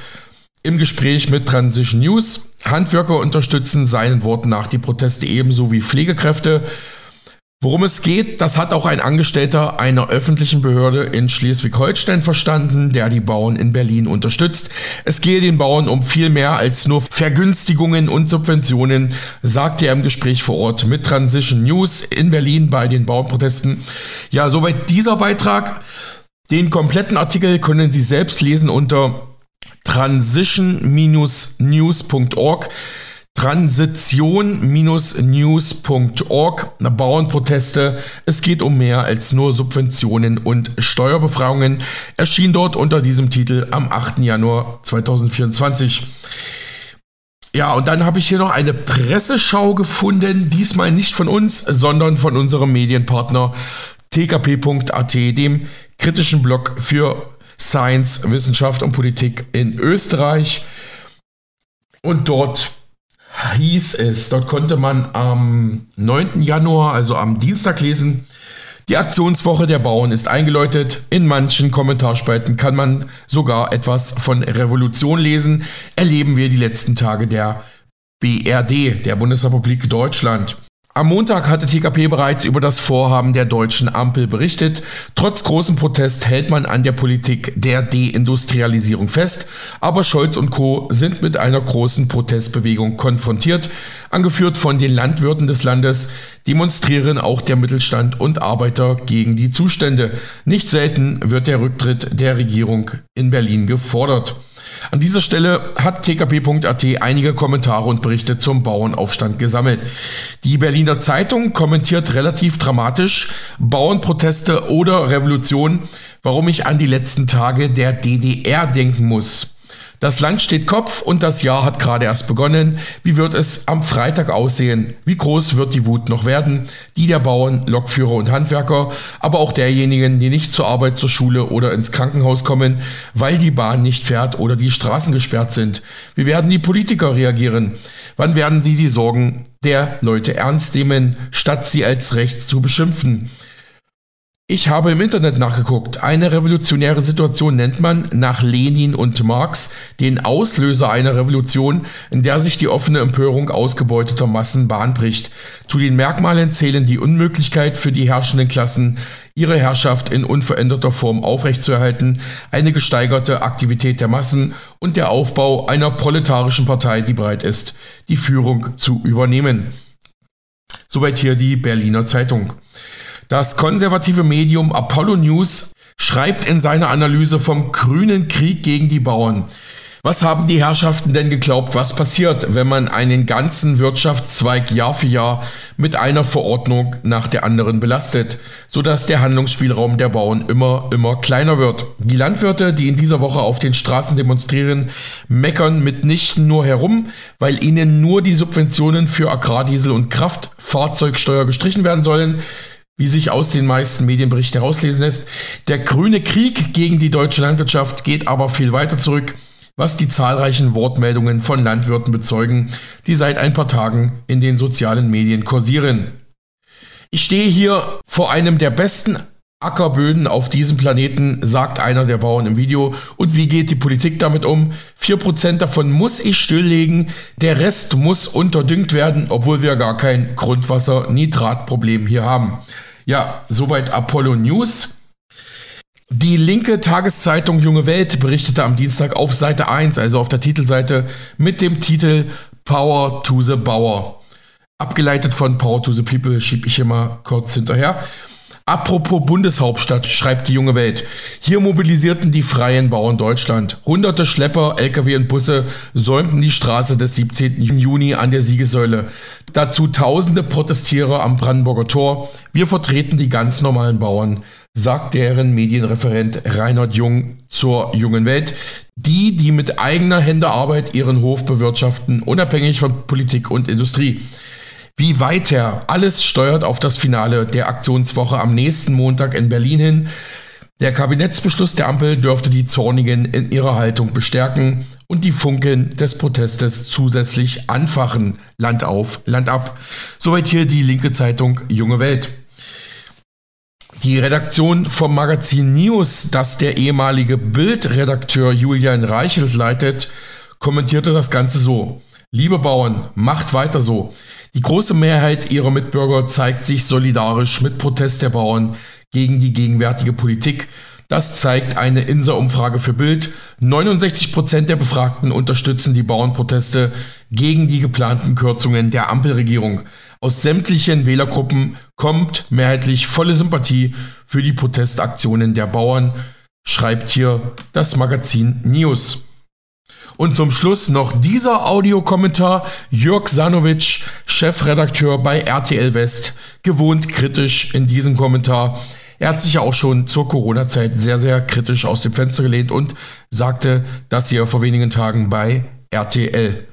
im Gespräch mit Transition News. Handwerker unterstützen seinen Worten nach die Proteste ebenso wie Pflegekräfte. Worum es geht, das hat auch ein Angestellter einer öffentlichen Behörde in Schleswig-Holstein verstanden, der die Bauern in Berlin unterstützt. Es gehe den Bauern um viel mehr als nur Vergünstigungen und Subventionen, sagte er im Gespräch vor Ort mit Transition News in Berlin bei den Bauernprotesten. Ja, soweit dieser Beitrag. Den kompletten Artikel können Sie selbst lesen unter transition-news.org transition-news.org, Bauernproteste. Es geht um mehr als nur Subventionen und Steuerbefreiungen. Erschien dort unter diesem Titel am 8. Januar 2024. Ja, und dann habe ich hier noch eine Presseschau gefunden, diesmal nicht von uns, sondern von unserem Medienpartner tkp.at, dem kritischen Blog für Science, Wissenschaft und Politik in Österreich. Und dort hieß es, dort konnte man am 9. Januar, also am Dienstag lesen, die Aktionswoche der Bauern ist eingeläutet. In manchen Kommentarspalten kann man sogar etwas von Revolution lesen. Erleben wir die letzten Tage der BRD, der Bundesrepublik Deutschland. Am Montag hatte TKP bereits über das Vorhaben der deutschen Ampel berichtet. Trotz großem Protest hält man an der Politik der Deindustrialisierung fest, aber Scholz und Co. sind mit einer großen Protestbewegung konfrontiert. Angeführt von den Landwirten des Landes demonstrieren auch der Mittelstand und Arbeiter gegen die Zustände. Nicht selten wird der Rücktritt der Regierung in Berlin gefordert. An dieser Stelle hat tkp.at einige Kommentare und Berichte zum Bauernaufstand gesammelt. Die Berliner Zeitung kommentiert relativ dramatisch Bauernproteste oder Revolution, warum ich an die letzten Tage der DDR denken muss. Das Land steht Kopf und das Jahr hat gerade erst begonnen. Wie wird es am Freitag aussehen? Wie groß wird die Wut noch werden? Die der Bauern, Lokführer und Handwerker, aber auch derjenigen, die nicht zur Arbeit, zur Schule oder ins Krankenhaus kommen, weil die Bahn nicht fährt oder die Straßen gesperrt sind. Wie werden die Politiker reagieren? Wann werden sie die Sorgen der Leute ernst nehmen, statt sie als rechts zu beschimpfen? Ich habe im Internet nachgeguckt. Eine revolutionäre Situation nennt man nach Lenin und Marx den Auslöser einer Revolution, in der sich die offene Empörung ausgebeuteter Massen Bahn bricht. Zu den Merkmalen zählen die Unmöglichkeit für die herrschenden Klassen, ihre Herrschaft in unveränderter Form aufrechtzuerhalten, eine gesteigerte Aktivität der Massen und der Aufbau einer proletarischen Partei, die bereit ist, die Führung zu übernehmen. Soweit hier die Berliner Zeitung. Das konservative Medium Apollo News schreibt in seiner Analyse vom grünen Krieg gegen die Bauern. Was haben die Herrschaften denn geglaubt, was passiert, wenn man einen ganzen Wirtschaftszweig Jahr für Jahr mit einer Verordnung nach der anderen belastet, sodass der Handlungsspielraum der Bauern immer, immer kleiner wird? Die Landwirte, die in dieser Woche auf den Straßen demonstrieren, meckern mitnichten nur herum, weil ihnen nur die Subventionen für Agrardiesel und Kraftfahrzeugsteuer gestrichen werden sollen wie sich aus den meisten Medienberichten herauslesen lässt. Der grüne Krieg gegen die deutsche Landwirtschaft geht aber viel weiter zurück, was die zahlreichen Wortmeldungen von Landwirten bezeugen, die seit ein paar Tagen in den sozialen Medien kursieren. Ich stehe hier vor einem der besten Ackerböden auf diesem Planeten, sagt einer der Bauern im Video. Und wie geht die Politik damit um? 4% davon muss ich stilllegen, der Rest muss unterdüngt werden, obwohl wir gar kein Grundwasser-Nitratproblem hier haben. Ja, soweit Apollo News. Die linke Tageszeitung Junge Welt berichtete am Dienstag auf Seite 1, also auf der Titelseite, mit dem Titel Power to the Bauer. Abgeleitet von Power to the People schiebe ich hier mal kurz hinterher. Apropos Bundeshauptstadt, schreibt die junge Welt. Hier mobilisierten die freien Bauern Deutschland. Hunderte Schlepper, Lkw und Busse säumten die Straße des 17. Juni an der Siegessäule. Dazu tausende Protestierer am Brandenburger Tor. Wir vertreten die ganz normalen Bauern, sagt deren Medienreferent Reinhard Jung zur jungen Welt. Die, die mit eigener Hände Arbeit ihren Hof bewirtschaften, unabhängig von Politik und Industrie. Wie weiter? Alles steuert auf das Finale der Aktionswoche am nächsten Montag in Berlin hin. Der Kabinettsbeschluss der Ampel dürfte die Zornigen in ihrer Haltung bestärken und die Funken des Protestes zusätzlich anfachen. Land auf, Land ab. Soweit hier die linke Zeitung Junge Welt. Die Redaktion vom Magazin News, das der ehemalige Bildredakteur Julian Reichelt leitet, kommentierte das Ganze so. Liebe Bauern, macht weiter so. Die große Mehrheit ihrer Mitbürger zeigt sich solidarisch mit Protest der Bauern gegen die gegenwärtige Politik. Das zeigt eine INSA-Umfrage für Bild. 69 Prozent der Befragten unterstützen die Bauernproteste gegen die geplanten Kürzungen der Ampelregierung. Aus sämtlichen Wählergruppen kommt mehrheitlich volle Sympathie für die Protestaktionen der Bauern, schreibt hier das Magazin News. Und zum Schluss noch dieser Audiokommentar. Jörg Sanovic, Chefredakteur bei RTL West, gewohnt kritisch in diesem Kommentar. Er hat sich ja auch schon zur Corona-Zeit sehr, sehr kritisch aus dem Fenster gelehnt und sagte das hier vor wenigen Tagen bei RTL.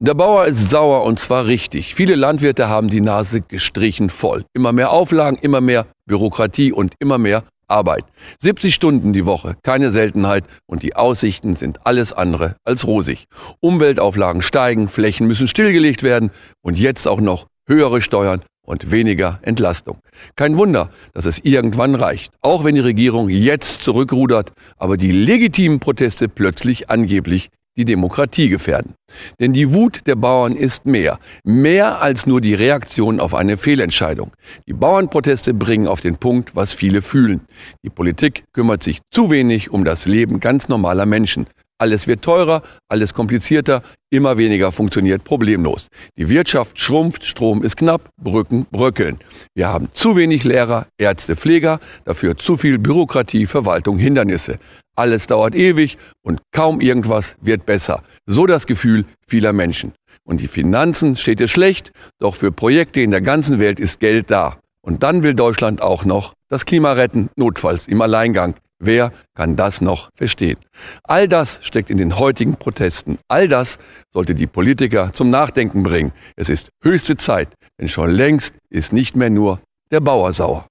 Der Bauer ist sauer und zwar richtig. Viele Landwirte haben die Nase gestrichen voll. Immer mehr Auflagen, immer mehr Bürokratie und immer mehr Arbeit. 70 Stunden die Woche, keine Seltenheit und die Aussichten sind alles andere als rosig. Umweltauflagen steigen, Flächen müssen stillgelegt werden und jetzt auch noch höhere Steuern und weniger Entlastung. Kein Wunder, dass es irgendwann reicht, auch wenn die Regierung jetzt zurückrudert, aber die legitimen Proteste plötzlich angeblich die Demokratie gefährden. Denn die Wut der Bauern ist mehr, mehr als nur die Reaktion auf eine Fehlentscheidung. Die Bauernproteste bringen auf den Punkt, was viele fühlen. Die Politik kümmert sich zu wenig um das Leben ganz normaler Menschen. Alles wird teurer, alles komplizierter, immer weniger funktioniert problemlos. Die Wirtschaft schrumpft, Strom ist knapp, Brücken bröckeln. Wir haben zu wenig Lehrer, Ärzte, Pfleger, dafür zu viel Bürokratie, Verwaltung, Hindernisse. Alles dauert ewig und kaum irgendwas wird besser. So das Gefühl vieler Menschen. Und die Finanzen steht es schlecht, doch für Projekte in der ganzen Welt ist Geld da. Und dann will Deutschland auch noch das Klima retten, notfalls im Alleingang. Wer kann das noch verstehen? All das steckt in den heutigen Protesten. All das sollte die Politiker zum Nachdenken bringen. Es ist höchste Zeit, denn schon längst ist nicht mehr nur der Bauer sauer.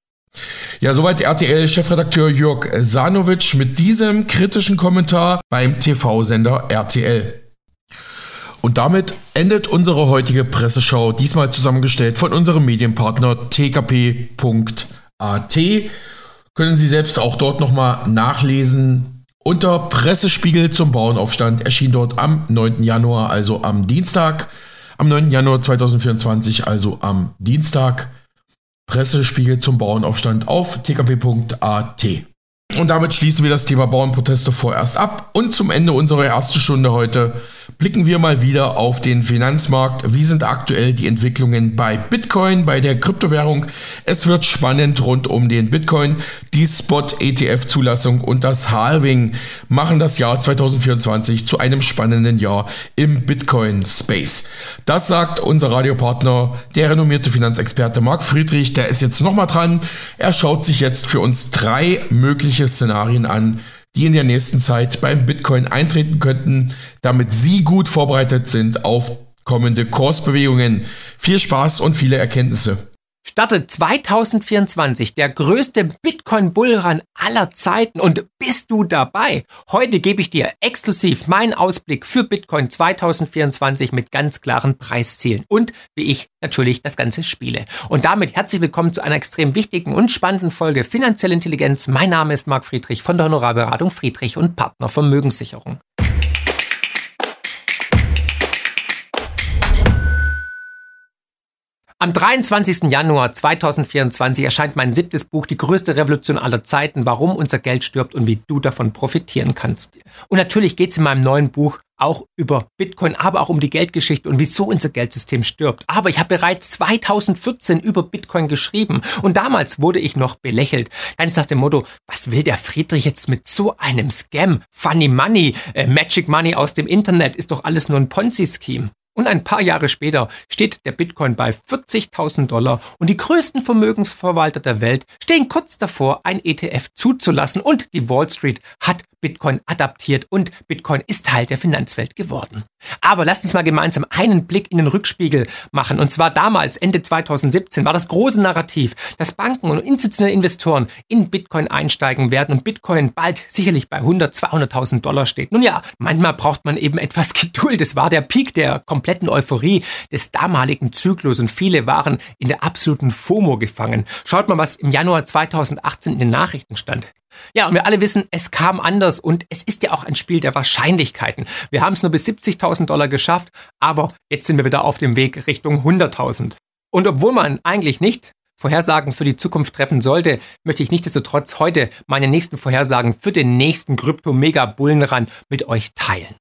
Ja, soweit RTL-Chefredakteur Jörg Sanovic mit diesem kritischen Kommentar beim TV-Sender RTL. Und damit endet unsere heutige Presseschau, diesmal zusammengestellt von unserem Medienpartner tkp.at. Können Sie selbst auch dort nochmal nachlesen. Unter Pressespiegel zum Bauernaufstand erschien dort am 9. Januar, also am Dienstag, am 9. Januar 2024, also am Dienstag. Pressespiegel zum Bauernaufstand auf tkp.at. Und damit schließen wir das Thema Bauernproteste vorerst ab. Und zum Ende unserer ersten Stunde heute blicken wir mal wieder auf den Finanzmarkt. Wie sind aktuell die Entwicklungen bei Bitcoin, bei der Kryptowährung? Es wird spannend rund um den Bitcoin. Die Spot-ETF-Zulassung und das Halving machen das Jahr 2024 zu einem spannenden Jahr im Bitcoin-Space. Das sagt unser Radiopartner, der renommierte Finanzexperte Marc Friedrich. Der ist jetzt nochmal dran. Er schaut sich jetzt für uns drei mögliche mögliche Szenarien an, die in der nächsten Zeit beim Bitcoin eintreten könnten, damit Sie gut vorbereitet sind auf kommende Kursbewegungen. Viel Spaß und viele Erkenntnisse startet 2024 der größte Bitcoin-Bullrun aller Zeiten und bist du dabei? Heute gebe ich dir exklusiv meinen Ausblick für Bitcoin 2024 mit ganz klaren Preiszielen und wie ich natürlich das Ganze spiele. Und damit herzlich willkommen zu einer extrem wichtigen und spannenden Folge Finanzielle Intelligenz. Mein Name ist Marc Friedrich von der Honorarberatung Friedrich und Partner Vermögenssicherung. Am 23. Januar 2024 erscheint mein siebtes Buch Die größte Revolution aller Zeiten, warum unser Geld stirbt und wie du davon profitieren kannst. Und natürlich geht es in meinem neuen Buch auch über Bitcoin, aber auch um die Geldgeschichte und wieso unser Geldsystem stirbt. Aber ich habe bereits 2014 über Bitcoin geschrieben und damals wurde ich noch belächelt. Ganz nach dem Motto, was will der Friedrich jetzt mit so einem Scam? Funny Money, äh, Magic Money aus dem Internet ist doch alles nur ein Ponzi-Scheme. Und ein paar Jahre später steht der Bitcoin bei 40.000 Dollar und die größten Vermögensverwalter der Welt stehen kurz davor, ein ETF zuzulassen und die Wall Street hat Bitcoin adaptiert und Bitcoin ist Teil der Finanzwelt geworden. Aber lasst uns mal gemeinsam einen Blick in den Rückspiegel machen. Und zwar damals, Ende 2017, war das große Narrativ, dass Banken und institutionelle Investoren in Bitcoin einsteigen werden und Bitcoin bald sicherlich bei 100, 200.000 Dollar steht. Nun ja, manchmal braucht man eben etwas [laughs] Geduld. Es war der Peak der kompletten Euphorie des damaligen Zyklus und viele waren in der absoluten FOMO gefangen. Schaut mal, was im Januar 2018 in den Nachrichten stand. Ja, und wir alle wissen, es kam anders und es ist ja auch ein Spiel der Wahrscheinlichkeiten. Wir haben es nur bis 70.000 Dollar geschafft, aber jetzt sind wir wieder auf dem Weg Richtung 100.000. Und obwohl man eigentlich nicht Vorhersagen für die Zukunft treffen sollte, möchte ich nichtsdestotrotz heute meine nächsten Vorhersagen für den nächsten Krypto-Mega-Bullenrun mit euch teilen.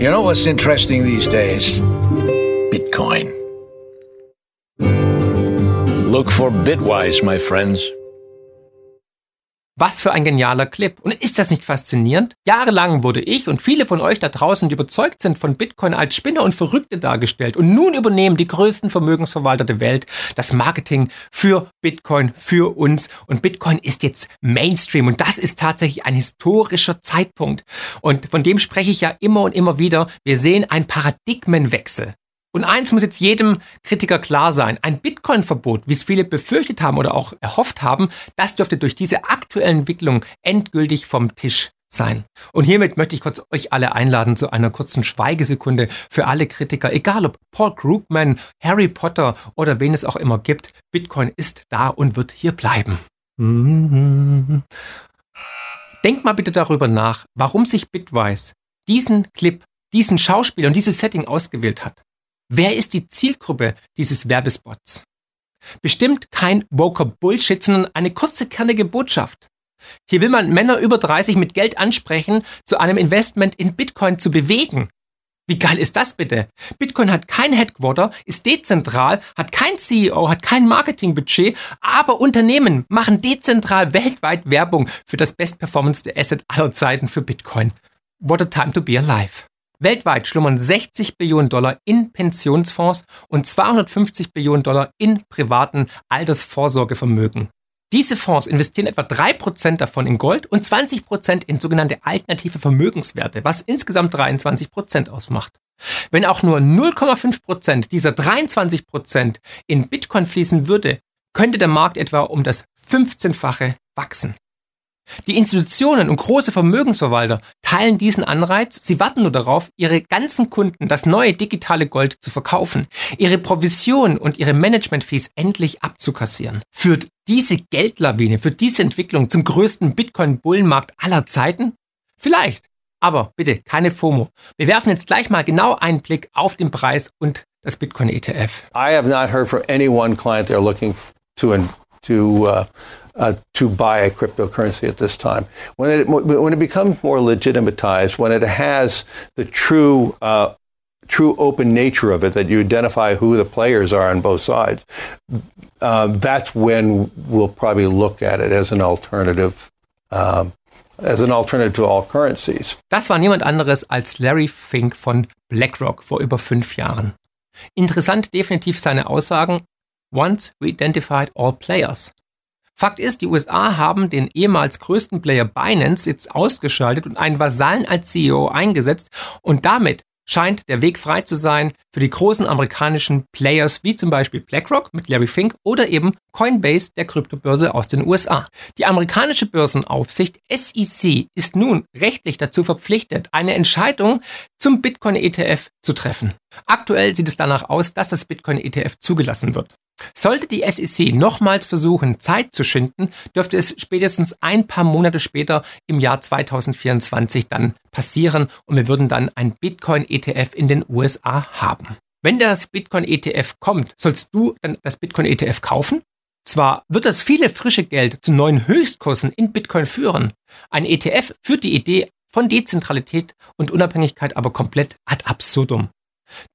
You know what's interesting these days? Bitcoin. Look for Bitwise, my friends. Was für ein genialer Clip. Und ist das nicht faszinierend? Jahrelang wurde ich und viele von euch da draußen, die überzeugt sind von Bitcoin, als Spinner und Verrückte dargestellt. Und nun übernehmen die größten Vermögensverwalter der Welt das Marketing für Bitcoin, für uns. Und Bitcoin ist jetzt Mainstream. Und das ist tatsächlich ein historischer Zeitpunkt. Und von dem spreche ich ja immer und immer wieder. Wir sehen einen Paradigmenwechsel. Und eins muss jetzt jedem Kritiker klar sein. Ein Bitcoin-Verbot, wie es viele befürchtet haben oder auch erhofft haben, das dürfte durch diese aktuelle Entwicklung endgültig vom Tisch sein. Und hiermit möchte ich kurz euch alle einladen zu einer kurzen Schweigesekunde für alle Kritiker, egal ob Paul Krugman, Harry Potter oder wen es auch immer gibt. Bitcoin ist da und wird hier bleiben. Denkt mal bitte darüber nach, warum sich Bitwise diesen Clip, diesen Schauspieler und dieses Setting ausgewählt hat. Wer ist die Zielgruppe dieses Werbespots? Bestimmt kein woker Bullshit, sondern eine kurze, kernige Botschaft. Hier will man Männer über 30 mit Geld ansprechen, zu einem Investment in Bitcoin zu bewegen. Wie geil ist das bitte? Bitcoin hat kein Headquarter, ist dezentral, hat kein CEO, hat kein Marketingbudget, aber Unternehmen machen dezentral weltweit Werbung für das bestperformance Asset aller Zeiten für Bitcoin. What a time to be alive. Weltweit schlummern 60 Billionen Dollar in Pensionsfonds und 250 Billionen Dollar in privaten Altersvorsorgevermögen. Diese Fonds investieren etwa 3% davon in Gold und 20% in sogenannte alternative Vermögenswerte, was insgesamt 23% ausmacht. Wenn auch nur 0,5% dieser 23% in Bitcoin fließen würde, könnte der Markt etwa um das 15-fache wachsen. Die Institutionen und große Vermögensverwalter teilen diesen Anreiz. Sie warten nur darauf, ihre ganzen Kunden das neue digitale Gold zu verkaufen, ihre Provision und ihre Management-Fees endlich abzukassieren. Führt diese Geldlawine, für diese Entwicklung zum größten Bitcoin-Bullenmarkt aller Zeiten? Vielleicht. Aber bitte keine FOMO. Wir werfen jetzt gleich mal genau einen Blick auf den Preis und das Bitcoin ETF. I have not heard from any one client they're looking to to uh, uh, to buy a cryptocurrency at this time. When it when it becomes more legitimatized, when it has the true uh, true open nature of it, that you identify who the players are on both sides, uh, that's when we'll probably look at it as an alternative. Um, as an alternative to all currencies. Das war niemand anderes als Larry Fink von BlackRock vor über fünf Jahren. Interessant definitiv seine Aussagen. Once we identified all players. Fakt ist, die USA haben den ehemals größten Player Binance jetzt ausgeschaltet und einen Vasallen als CEO eingesetzt und damit scheint der Weg frei zu sein für die großen amerikanischen Players wie zum Beispiel BlackRock mit Larry Fink oder eben Coinbase, der Kryptobörse aus den USA. Die amerikanische Börsenaufsicht SEC ist nun rechtlich dazu verpflichtet, eine Entscheidung zum Bitcoin-ETF zu treffen. Aktuell sieht es danach aus, dass das Bitcoin-ETF zugelassen wird. Sollte die SEC nochmals versuchen, Zeit zu schinden, dürfte es spätestens ein paar Monate später im Jahr 2024 dann passieren und wir würden dann ein Bitcoin-ETF in den USA haben. Wenn das Bitcoin-ETF kommt, sollst du dann das Bitcoin-ETF kaufen? Zwar wird das viele frische Geld zu neuen Höchstkursen in Bitcoin führen. Ein ETF führt die Idee von Dezentralität und Unabhängigkeit aber komplett ad absurdum.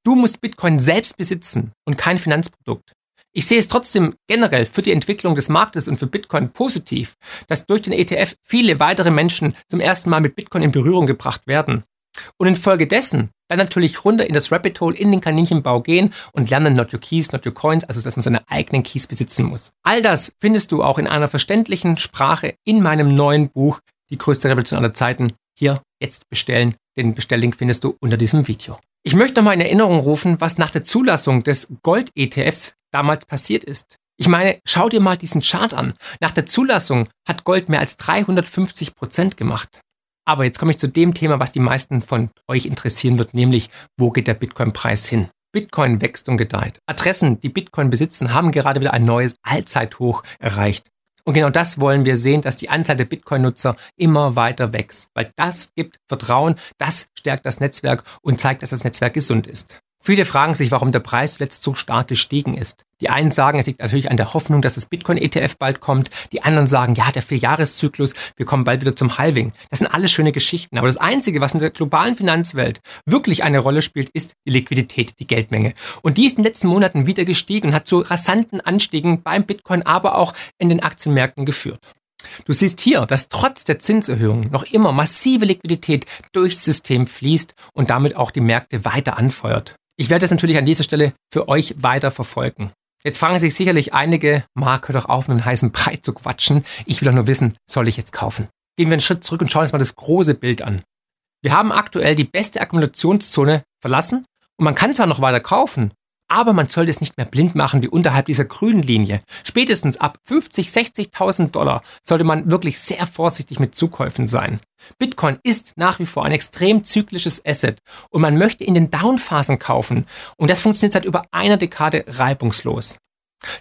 Du musst Bitcoin selbst besitzen und kein Finanzprodukt. Ich sehe es trotzdem generell für die Entwicklung des Marktes und für Bitcoin positiv, dass durch den ETF viele weitere Menschen zum ersten Mal mit Bitcoin in Berührung gebracht werden. Und infolgedessen dann natürlich runter in das Rabbit Hole, in den Kaninchenbau gehen und lernen Not Your Keys, Not Your Coins, also dass man seine eigenen Keys besitzen muss. All das findest du auch in einer verständlichen Sprache in meinem neuen Buch Die größte Revolution aller Zeiten. Hier jetzt bestellen. Den Bestelllink findest du unter diesem Video. Ich möchte mal in Erinnerung rufen, was nach der Zulassung des Gold-ETFs damals passiert ist. Ich meine, schau dir mal diesen Chart an. Nach der Zulassung hat Gold mehr als 350 Prozent gemacht. Aber jetzt komme ich zu dem Thema, was die meisten von euch interessieren wird, nämlich, wo geht der Bitcoin-Preis hin? Bitcoin wächst und gedeiht. Adressen, die Bitcoin besitzen, haben gerade wieder ein neues Allzeithoch erreicht. Und genau das wollen wir sehen, dass die Anzahl der Bitcoin-Nutzer immer weiter wächst. Weil das gibt Vertrauen, das stärkt das Netzwerk und zeigt, dass das Netzwerk gesund ist. Viele fragen sich, warum der Preis zuletzt so stark gestiegen ist. Die einen sagen, es liegt natürlich an der Hoffnung, dass das Bitcoin-ETF bald kommt. Die anderen sagen, ja, der Vierjahreszyklus, wir kommen bald wieder zum Halving. Das sind alles schöne Geschichten. Aber das Einzige, was in der globalen Finanzwelt wirklich eine Rolle spielt, ist die Liquidität, die Geldmenge. Und die ist in den letzten Monaten wieder gestiegen und hat zu rasanten Anstiegen beim Bitcoin, aber auch in den Aktienmärkten geführt. Du siehst hier, dass trotz der Zinserhöhung noch immer massive Liquidität durchs System fließt und damit auch die Märkte weiter anfeuert. Ich werde das natürlich an dieser Stelle für euch weiter verfolgen. Jetzt fragen sich sicherlich einige, Marc, hör doch auf, einen heißen Brei zu quatschen. Ich will doch nur wissen, soll ich jetzt kaufen? Gehen wir einen Schritt zurück und schauen uns mal das große Bild an. Wir haben aktuell die beste Akkumulationszone verlassen und man kann zwar noch weiter kaufen, aber man sollte es nicht mehr blind machen wie unterhalb dieser grünen Linie. Spätestens ab 50, 60.000 Dollar sollte man wirklich sehr vorsichtig mit Zukäufen sein. Bitcoin ist nach wie vor ein extrem zyklisches Asset und man möchte in den Downphasen kaufen und das funktioniert seit über einer Dekade reibungslos.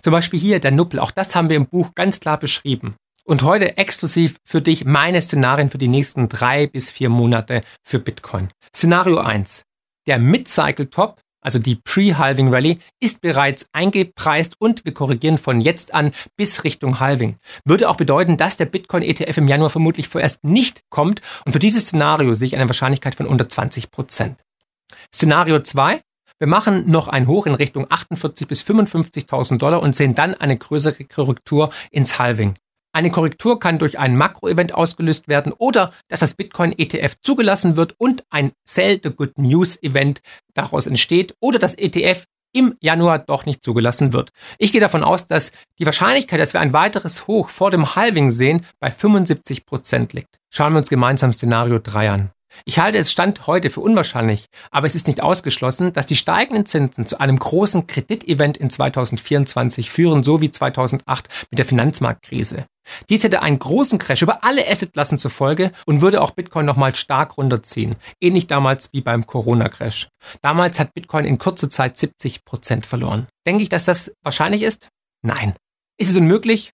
Zum Beispiel hier der Nuppel, auch das haben wir im Buch ganz klar beschrieben. Und heute exklusiv für dich meine Szenarien für die nächsten drei bis vier Monate für Bitcoin. Szenario 1. Der Mid-Cycle-Top also die Pre-Halving Rally, ist bereits eingepreist und wir korrigieren von jetzt an bis Richtung Halving. Würde auch bedeuten, dass der Bitcoin ETF im Januar vermutlich vorerst nicht kommt und für dieses Szenario sehe ich eine Wahrscheinlichkeit von unter 20 Prozent. Szenario 2. Wir machen noch ein Hoch in Richtung 48 bis 55.000 Dollar und sehen dann eine größere Korrektur ins Halving. Eine Korrektur kann durch ein Makroevent ausgelöst werden oder dass das Bitcoin ETF zugelassen wird und ein Sell the Good News Event daraus entsteht oder das ETF im Januar doch nicht zugelassen wird. Ich gehe davon aus, dass die Wahrscheinlichkeit, dass wir ein weiteres Hoch vor dem Halving sehen, bei 75 Prozent liegt. Schauen wir uns gemeinsam Szenario 3 an. Ich halte es Stand heute für unwahrscheinlich, aber es ist nicht ausgeschlossen, dass die steigenden Zinsen zu einem großen Kreditevent in 2024 führen, so wie 2008 mit der Finanzmarktkrise. Dies hätte einen großen Crash über alle Assetklassen zur Folge und würde auch Bitcoin nochmal stark runterziehen. Ähnlich damals wie beim Corona-Crash. Damals hat Bitcoin in kurzer Zeit 70 Prozent verloren. Denke ich, dass das wahrscheinlich ist? Nein. Ist es unmöglich?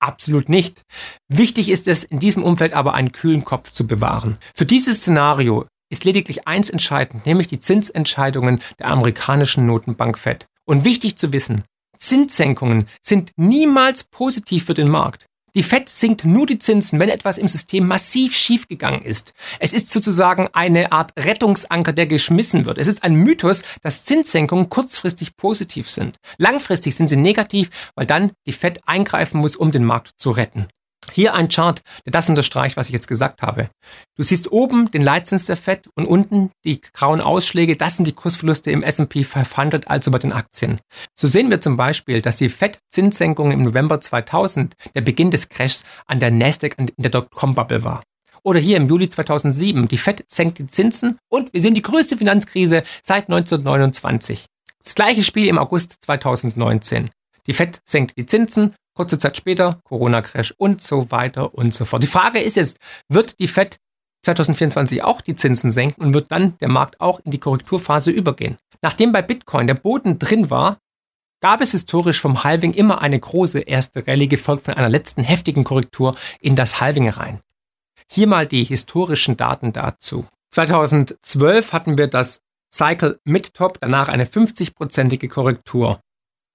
Absolut nicht. Wichtig ist es, in diesem Umfeld aber einen kühlen Kopf zu bewahren. Für dieses Szenario ist lediglich eins entscheidend, nämlich die Zinsentscheidungen der amerikanischen Notenbank Fed. Und wichtig zu wissen, Zinssenkungen sind niemals positiv für den Markt. Die Fed sinkt nur die Zinsen, wenn etwas im System massiv schiefgegangen ist. Es ist sozusagen eine Art Rettungsanker, der geschmissen wird. Es ist ein Mythos, dass Zinssenkungen kurzfristig positiv sind. Langfristig sind sie negativ, weil dann die Fed eingreifen muss, um den Markt zu retten. Hier ein Chart, der das unterstreicht, was ich jetzt gesagt habe. Du siehst oben den Leitzins der FED und unten die grauen Ausschläge. Das sind die Kursverluste im S&P 500, also bei den Aktien. So sehen wir zum Beispiel, dass die FED-Zinssenkung im November 2000 der Beginn des Crashs an der Nasdaq in der Dotcom-Bubble war. Oder hier im Juli 2007, die FED senkt die Zinsen und wir sehen die größte Finanzkrise seit 1929. Das gleiche Spiel im August 2019. Die FED senkt die Zinsen Kurze Zeit später, Corona-Crash und so weiter und so fort. Die Frage ist jetzt, wird die Fed 2024 auch die Zinsen senken und wird dann der Markt auch in die Korrekturphase übergehen? Nachdem bei Bitcoin der Boden drin war, gab es historisch vom Halving immer eine große erste Rallye, gefolgt von einer letzten heftigen Korrektur in das Halving rein. Hier mal die historischen Daten dazu. 2012 hatten wir das Cycle mit Top, danach eine 50-prozentige Korrektur.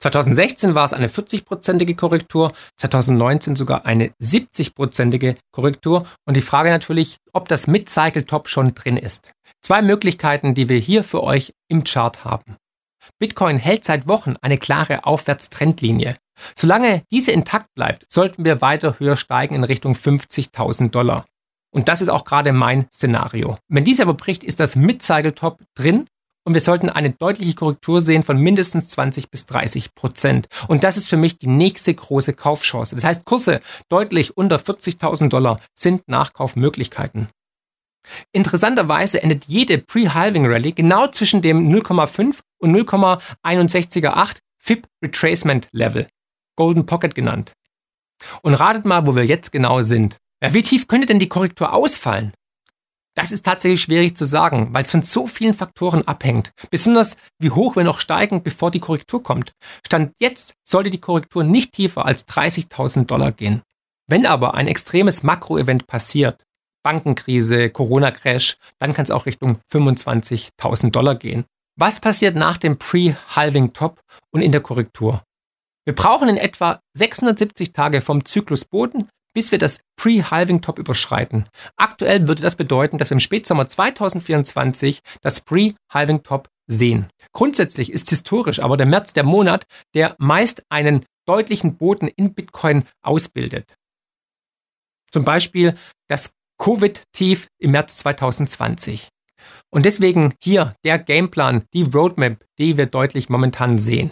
2016 war es eine 40-prozentige Korrektur, 2019 sogar eine 70-prozentige Korrektur und die Frage natürlich, ob das Mid-Cycle-Top schon drin ist. Zwei Möglichkeiten, die wir hier für euch im Chart haben. Bitcoin hält seit Wochen eine klare Aufwärtstrendlinie. Solange diese intakt bleibt, sollten wir weiter höher steigen in Richtung 50.000 Dollar. Und das ist auch gerade mein Szenario. Wenn dies aber bricht, ist das Mid-Cycle-Top drin und wir sollten eine deutliche Korrektur sehen von mindestens 20 bis 30 Prozent. Und das ist für mich die nächste große Kaufchance. Das heißt, Kurse deutlich unter 40.000 Dollar sind Nachkaufmöglichkeiten. Interessanterweise endet jede Pre-Halving Rally genau zwischen dem 0,5 und 0,61er8 FIB Retracement Level, Golden Pocket genannt. Und ratet mal, wo wir jetzt genau sind. Ja, wie tief könnte denn die Korrektur ausfallen? Das ist tatsächlich schwierig zu sagen, weil es von so vielen Faktoren abhängt. Besonders wie hoch wir noch steigen, bevor die Korrektur kommt. Stand jetzt sollte die Korrektur nicht tiefer als 30.000 Dollar gehen. Wenn aber ein extremes Makroevent passiert, Bankenkrise, Corona-Crash, dann kann es auch Richtung 25.000 Dollar gehen. Was passiert nach dem Pre-Halving-Top und in der Korrektur? Wir brauchen in etwa 670 Tage vom Zyklus Boden bis wir das Pre-Halving-Top überschreiten. Aktuell würde das bedeuten, dass wir im Spätsommer 2024 das Pre-Halving-Top sehen. Grundsätzlich ist historisch aber der März der Monat, der meist einen deutlichen Boden in Bitcoin ausbildet. Zum Beispiel das Covid-Tief im März 2020. Und deswegen hier der Gameplan, die Roadmap, die wir deutlich momentan sehen.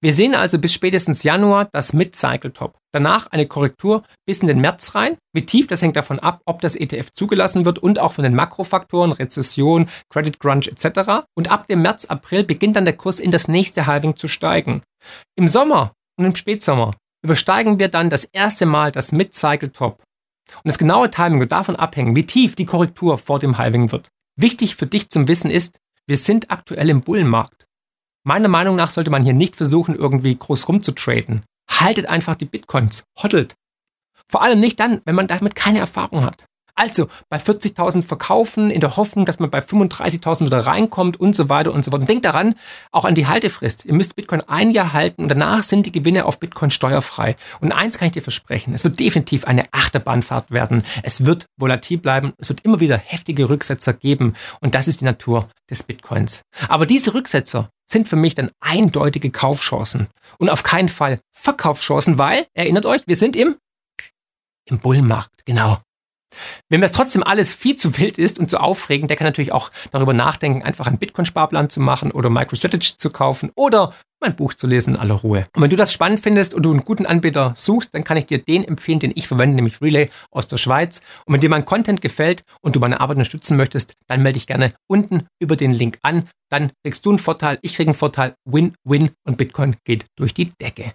Wir sehen also bis spätestens Januar das Mid-Cycle-Top. Danach eine Korrektur bis in den März rein. Wie tief, das hängt davon ab, ob das ETF zugelassen wird und auch von den Makrofaktoren, Rezession, Credit Crunch etc. Und ab dem März, April beginnt dann der Kurs in das nächste Halving zu steigen. Im Sommer und im Spätsommer übersteigen wir dann das erste Mal das Mid-Cycle-Top. Und das genaue Timing wird davon abhängen, wie tief die Korrektur vor dem Halving wird. Wichtig für dich zum Wissen ist, wir sind aktuell im Bullenmarkt. Meiner Meinung nach sollte man hier nicht versuchen, irgendwie groß rumzutraden. Haltet einfach die Bitcoins, hodelt. Vor allem nicht dann, wenn man damit keine Erfahrung hat. Also bei 40.000 verkaufen, in der Hoffnung, dass man bei 35.000 wieder reinkommt und so weiter und so fort. Und denkt daran, auch an die Haltefrist. Ihr müsst Bitcoin ein Jahr halten und danach sind die Gewinne auf Bitcoin steuerfrei. Und eins kann ich dir versprechen, es wird definitiv eine Achterbahnfahrt werden. Es wird volatil bleiben, es wird immer wieder heftige Rücksetzer geben und das ist die Natur des Bitcoins. Aber diese Rücksetzer sind für mich dann eindeutige Kaufchancen und auf keinen Fall Verkaufschancen, weil, erinnert euch, wir sind im, im Bullmarkt, genau. Wenn das trotzdem alles viel zu wild ist und zu aufregend, der kann natürlich auch darüber nachdenken, einfach einen Bitcoin-Sparplan zu machen oder MicroStrategy zu kaufen oder mein Buch zu lesen in aller Ruhe. Und wenn du das spannend findest und du einen guten Anbieter suchst, dann kann ich dir den empfehlen, den ich verwende, nämlich Relay aus der Schweiz. Und wenn dir mein Content gefällt und du meine Arbeit unterstützen möchtest, dann melde dich gerne unten über den Link an. Dann kriegst du einen Vorteil, ich kriege einen Vorteil, Win-Win und Bitcoin geht durch die Decke.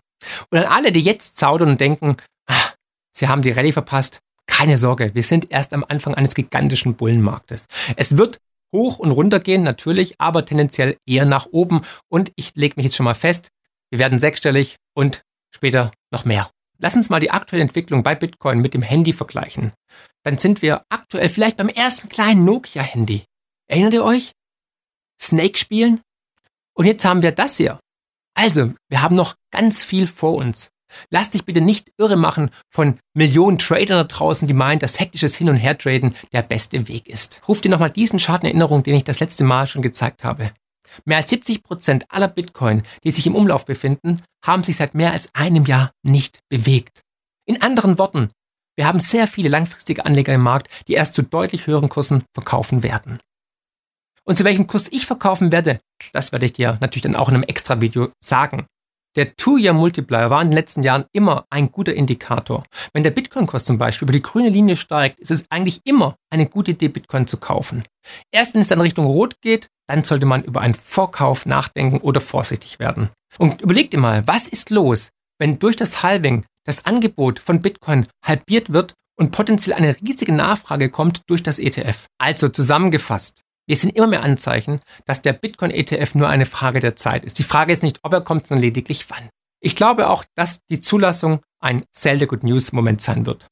Und an alle, die jetzt zaudern und denken, ach, sie haben die Rallye verpasst, keine Sorge, wir sind erst am Anfang eines gigantischen Bullenmarktes. Es wird hoch und runter gehen, natürlich, aber tendenziell eher nach oben. Und ich lege mich jetzt schon mal fest, wir werden sechsstellig und später noch mehr. Lass uns mal die aktuelle Entwicklung bei Bitcoin mit dem Handy vergleichen. Dann sind wir aktuell vielleicht beim ersten kleinen Nokia-Handy. Erinnert ihr euch? Snake spielen? Und jetzt haben wir das hier. Also, wir haben noch ganz viel vor uns. Lass dich bitte nicht irre machen von Millionen Tradern da draußen, die meinen, dass hektisches Hin- und Hertraden der beste Weg ist. Ruf dir nochmal diesen Chart in Erinnerung, den ich das letzte Mal schon gezeigt habe. Mehr als 70 Prozent aller Bitcoin, die sich im Umlauf befinden, haben sich seit mehr als einem Jahr nicht bewegt. In anderen Worten, wir haben sehr viele langfristige Anleger im Markt, die erst zu deutlich höheren Kursen verkaufen werden. Und zu welchem Kurs ich verkaufen werde, das werde ich dir natürlich dann auch in einem extra Video sagen. Der Two-Year-Multiplier war in den letzten Jahren immer ein guter Indikator. Wenn der Bitcoin-Kurs zum Beispiel über die grüne Linie steigt, ist es eigentlich immer eine gute Idee, Bitcoin zu kaufen. Erst wenn es dann Richtung Rot geht, dann sollte man über einen Vorkauf nachdenken oder vorsichtig werden. Und überlegt dir mal, was ist los, wenn durch das Halving das Angebot von Bitcoin halbiert wird und potenziell eine riesige Nachfrage kommt durch das ETF? Also zusammengefasst, Wir sehen immer mehr Anzeichen, dass der Bitcoin-ETF nur eine Frage der Zeit ist. Die Frage ist nicht, ob er kommt, sondern lediglich wann. Ich glaube auch, dass die Zulassung ein Zelda Good News Moment sein wird.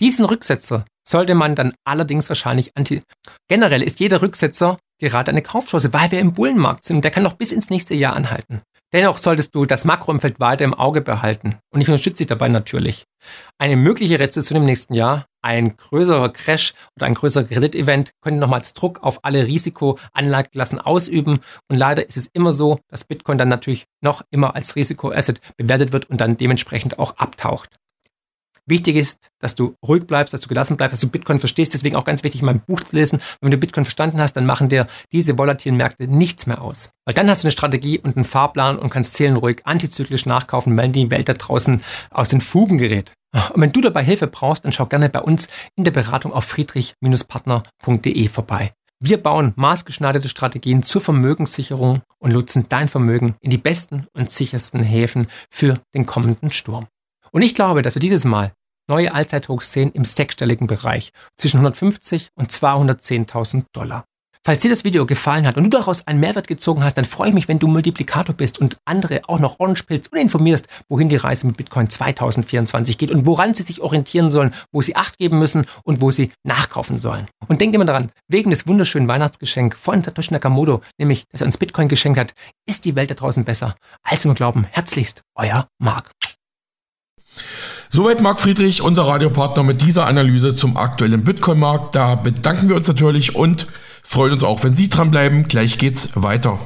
Diesen Rücksetzer sollte man dann allerdings wahrscheinlich anti. Generell ist jeder Rücksetzer gerade eine Kaufchance, weil wir im Bullenmarkt sind und der kann noch bis ins nächste Jahr anhalten. Dennoch solltest du das Makroumfeld weiter im Auge behalten. Und ich unterstütze dich dabei natürlich. Eine mögliche Rezession im nächsten Jahr, ein größerer Crash oder ein größerer Kreditevent könnte nochmals Druck auf alle Risikoanlageklassen ausüben. Und leider ist es immer so, dass Bitcoin dann natürlich noch immer als Risikoasset bewertet wird und dann dementsprechend auch abtaucht. Wichtig ist, dass du ruhig bleibst, dass du gelassen bleibst, dass du Bitcoin verstehst. Deswegen auch ganz wichtig, mein Buch zu lesen. Wenn du Bitcoin verstanden hast, dann machen dir diese volatilen Märkte nichts mehr aus. Weil dann hast du eine Strategie und einen Fahrplan und kannst zählenruhig antizyklisch nachkaufen, wenn die Welt da draußen aus den Fugen gerät. Und wenn du dabei Hilfe brauchst, dann schau gerne bei uns in der Beratung auf friedrich-partner.de vorbei. Wir bauen maßgeschneiderte Strategien zur Vermögenssicherung und nutzen dein Vermögen in die besten und sichersten Häfen für den kommenden Sturm. Und ich glaube, dass wir dieses Mal neue Allzeithochs sehen im sechsstelligen Bereich zwischen 150 und 210.000 Dollar. Falls dir das Video gefallen hat und du daraus einen Mehrwert gezogen hast, dann freue ich mich, wenn du Multiplikator bist und andere auch noch Orange Pilz und informierst, wohin die Reise mit Bitcoin 2024 geht und woran sie sich orientieren sollen, wo sie Acht geben müssen und wo sie nachkaufen sollen. Und denk immer daran, wegen des wunderschönen Weihnachtsgeschenks von Satoshi Nakamoto, nämlich, dass er uns Bitcoin geschenkt hat, ist die Welt da draußen besser, als wir glauben. Herzlichst, euer Marc. Soweit Marc Friedrich, unser Radiopartner mit dieser Analyse zum aktuellen Bitcoin-Markt. Da bedanken wir uns natürlich und freuen uns auch, wenn Sie dranbleiben. Gleich geht's weiter.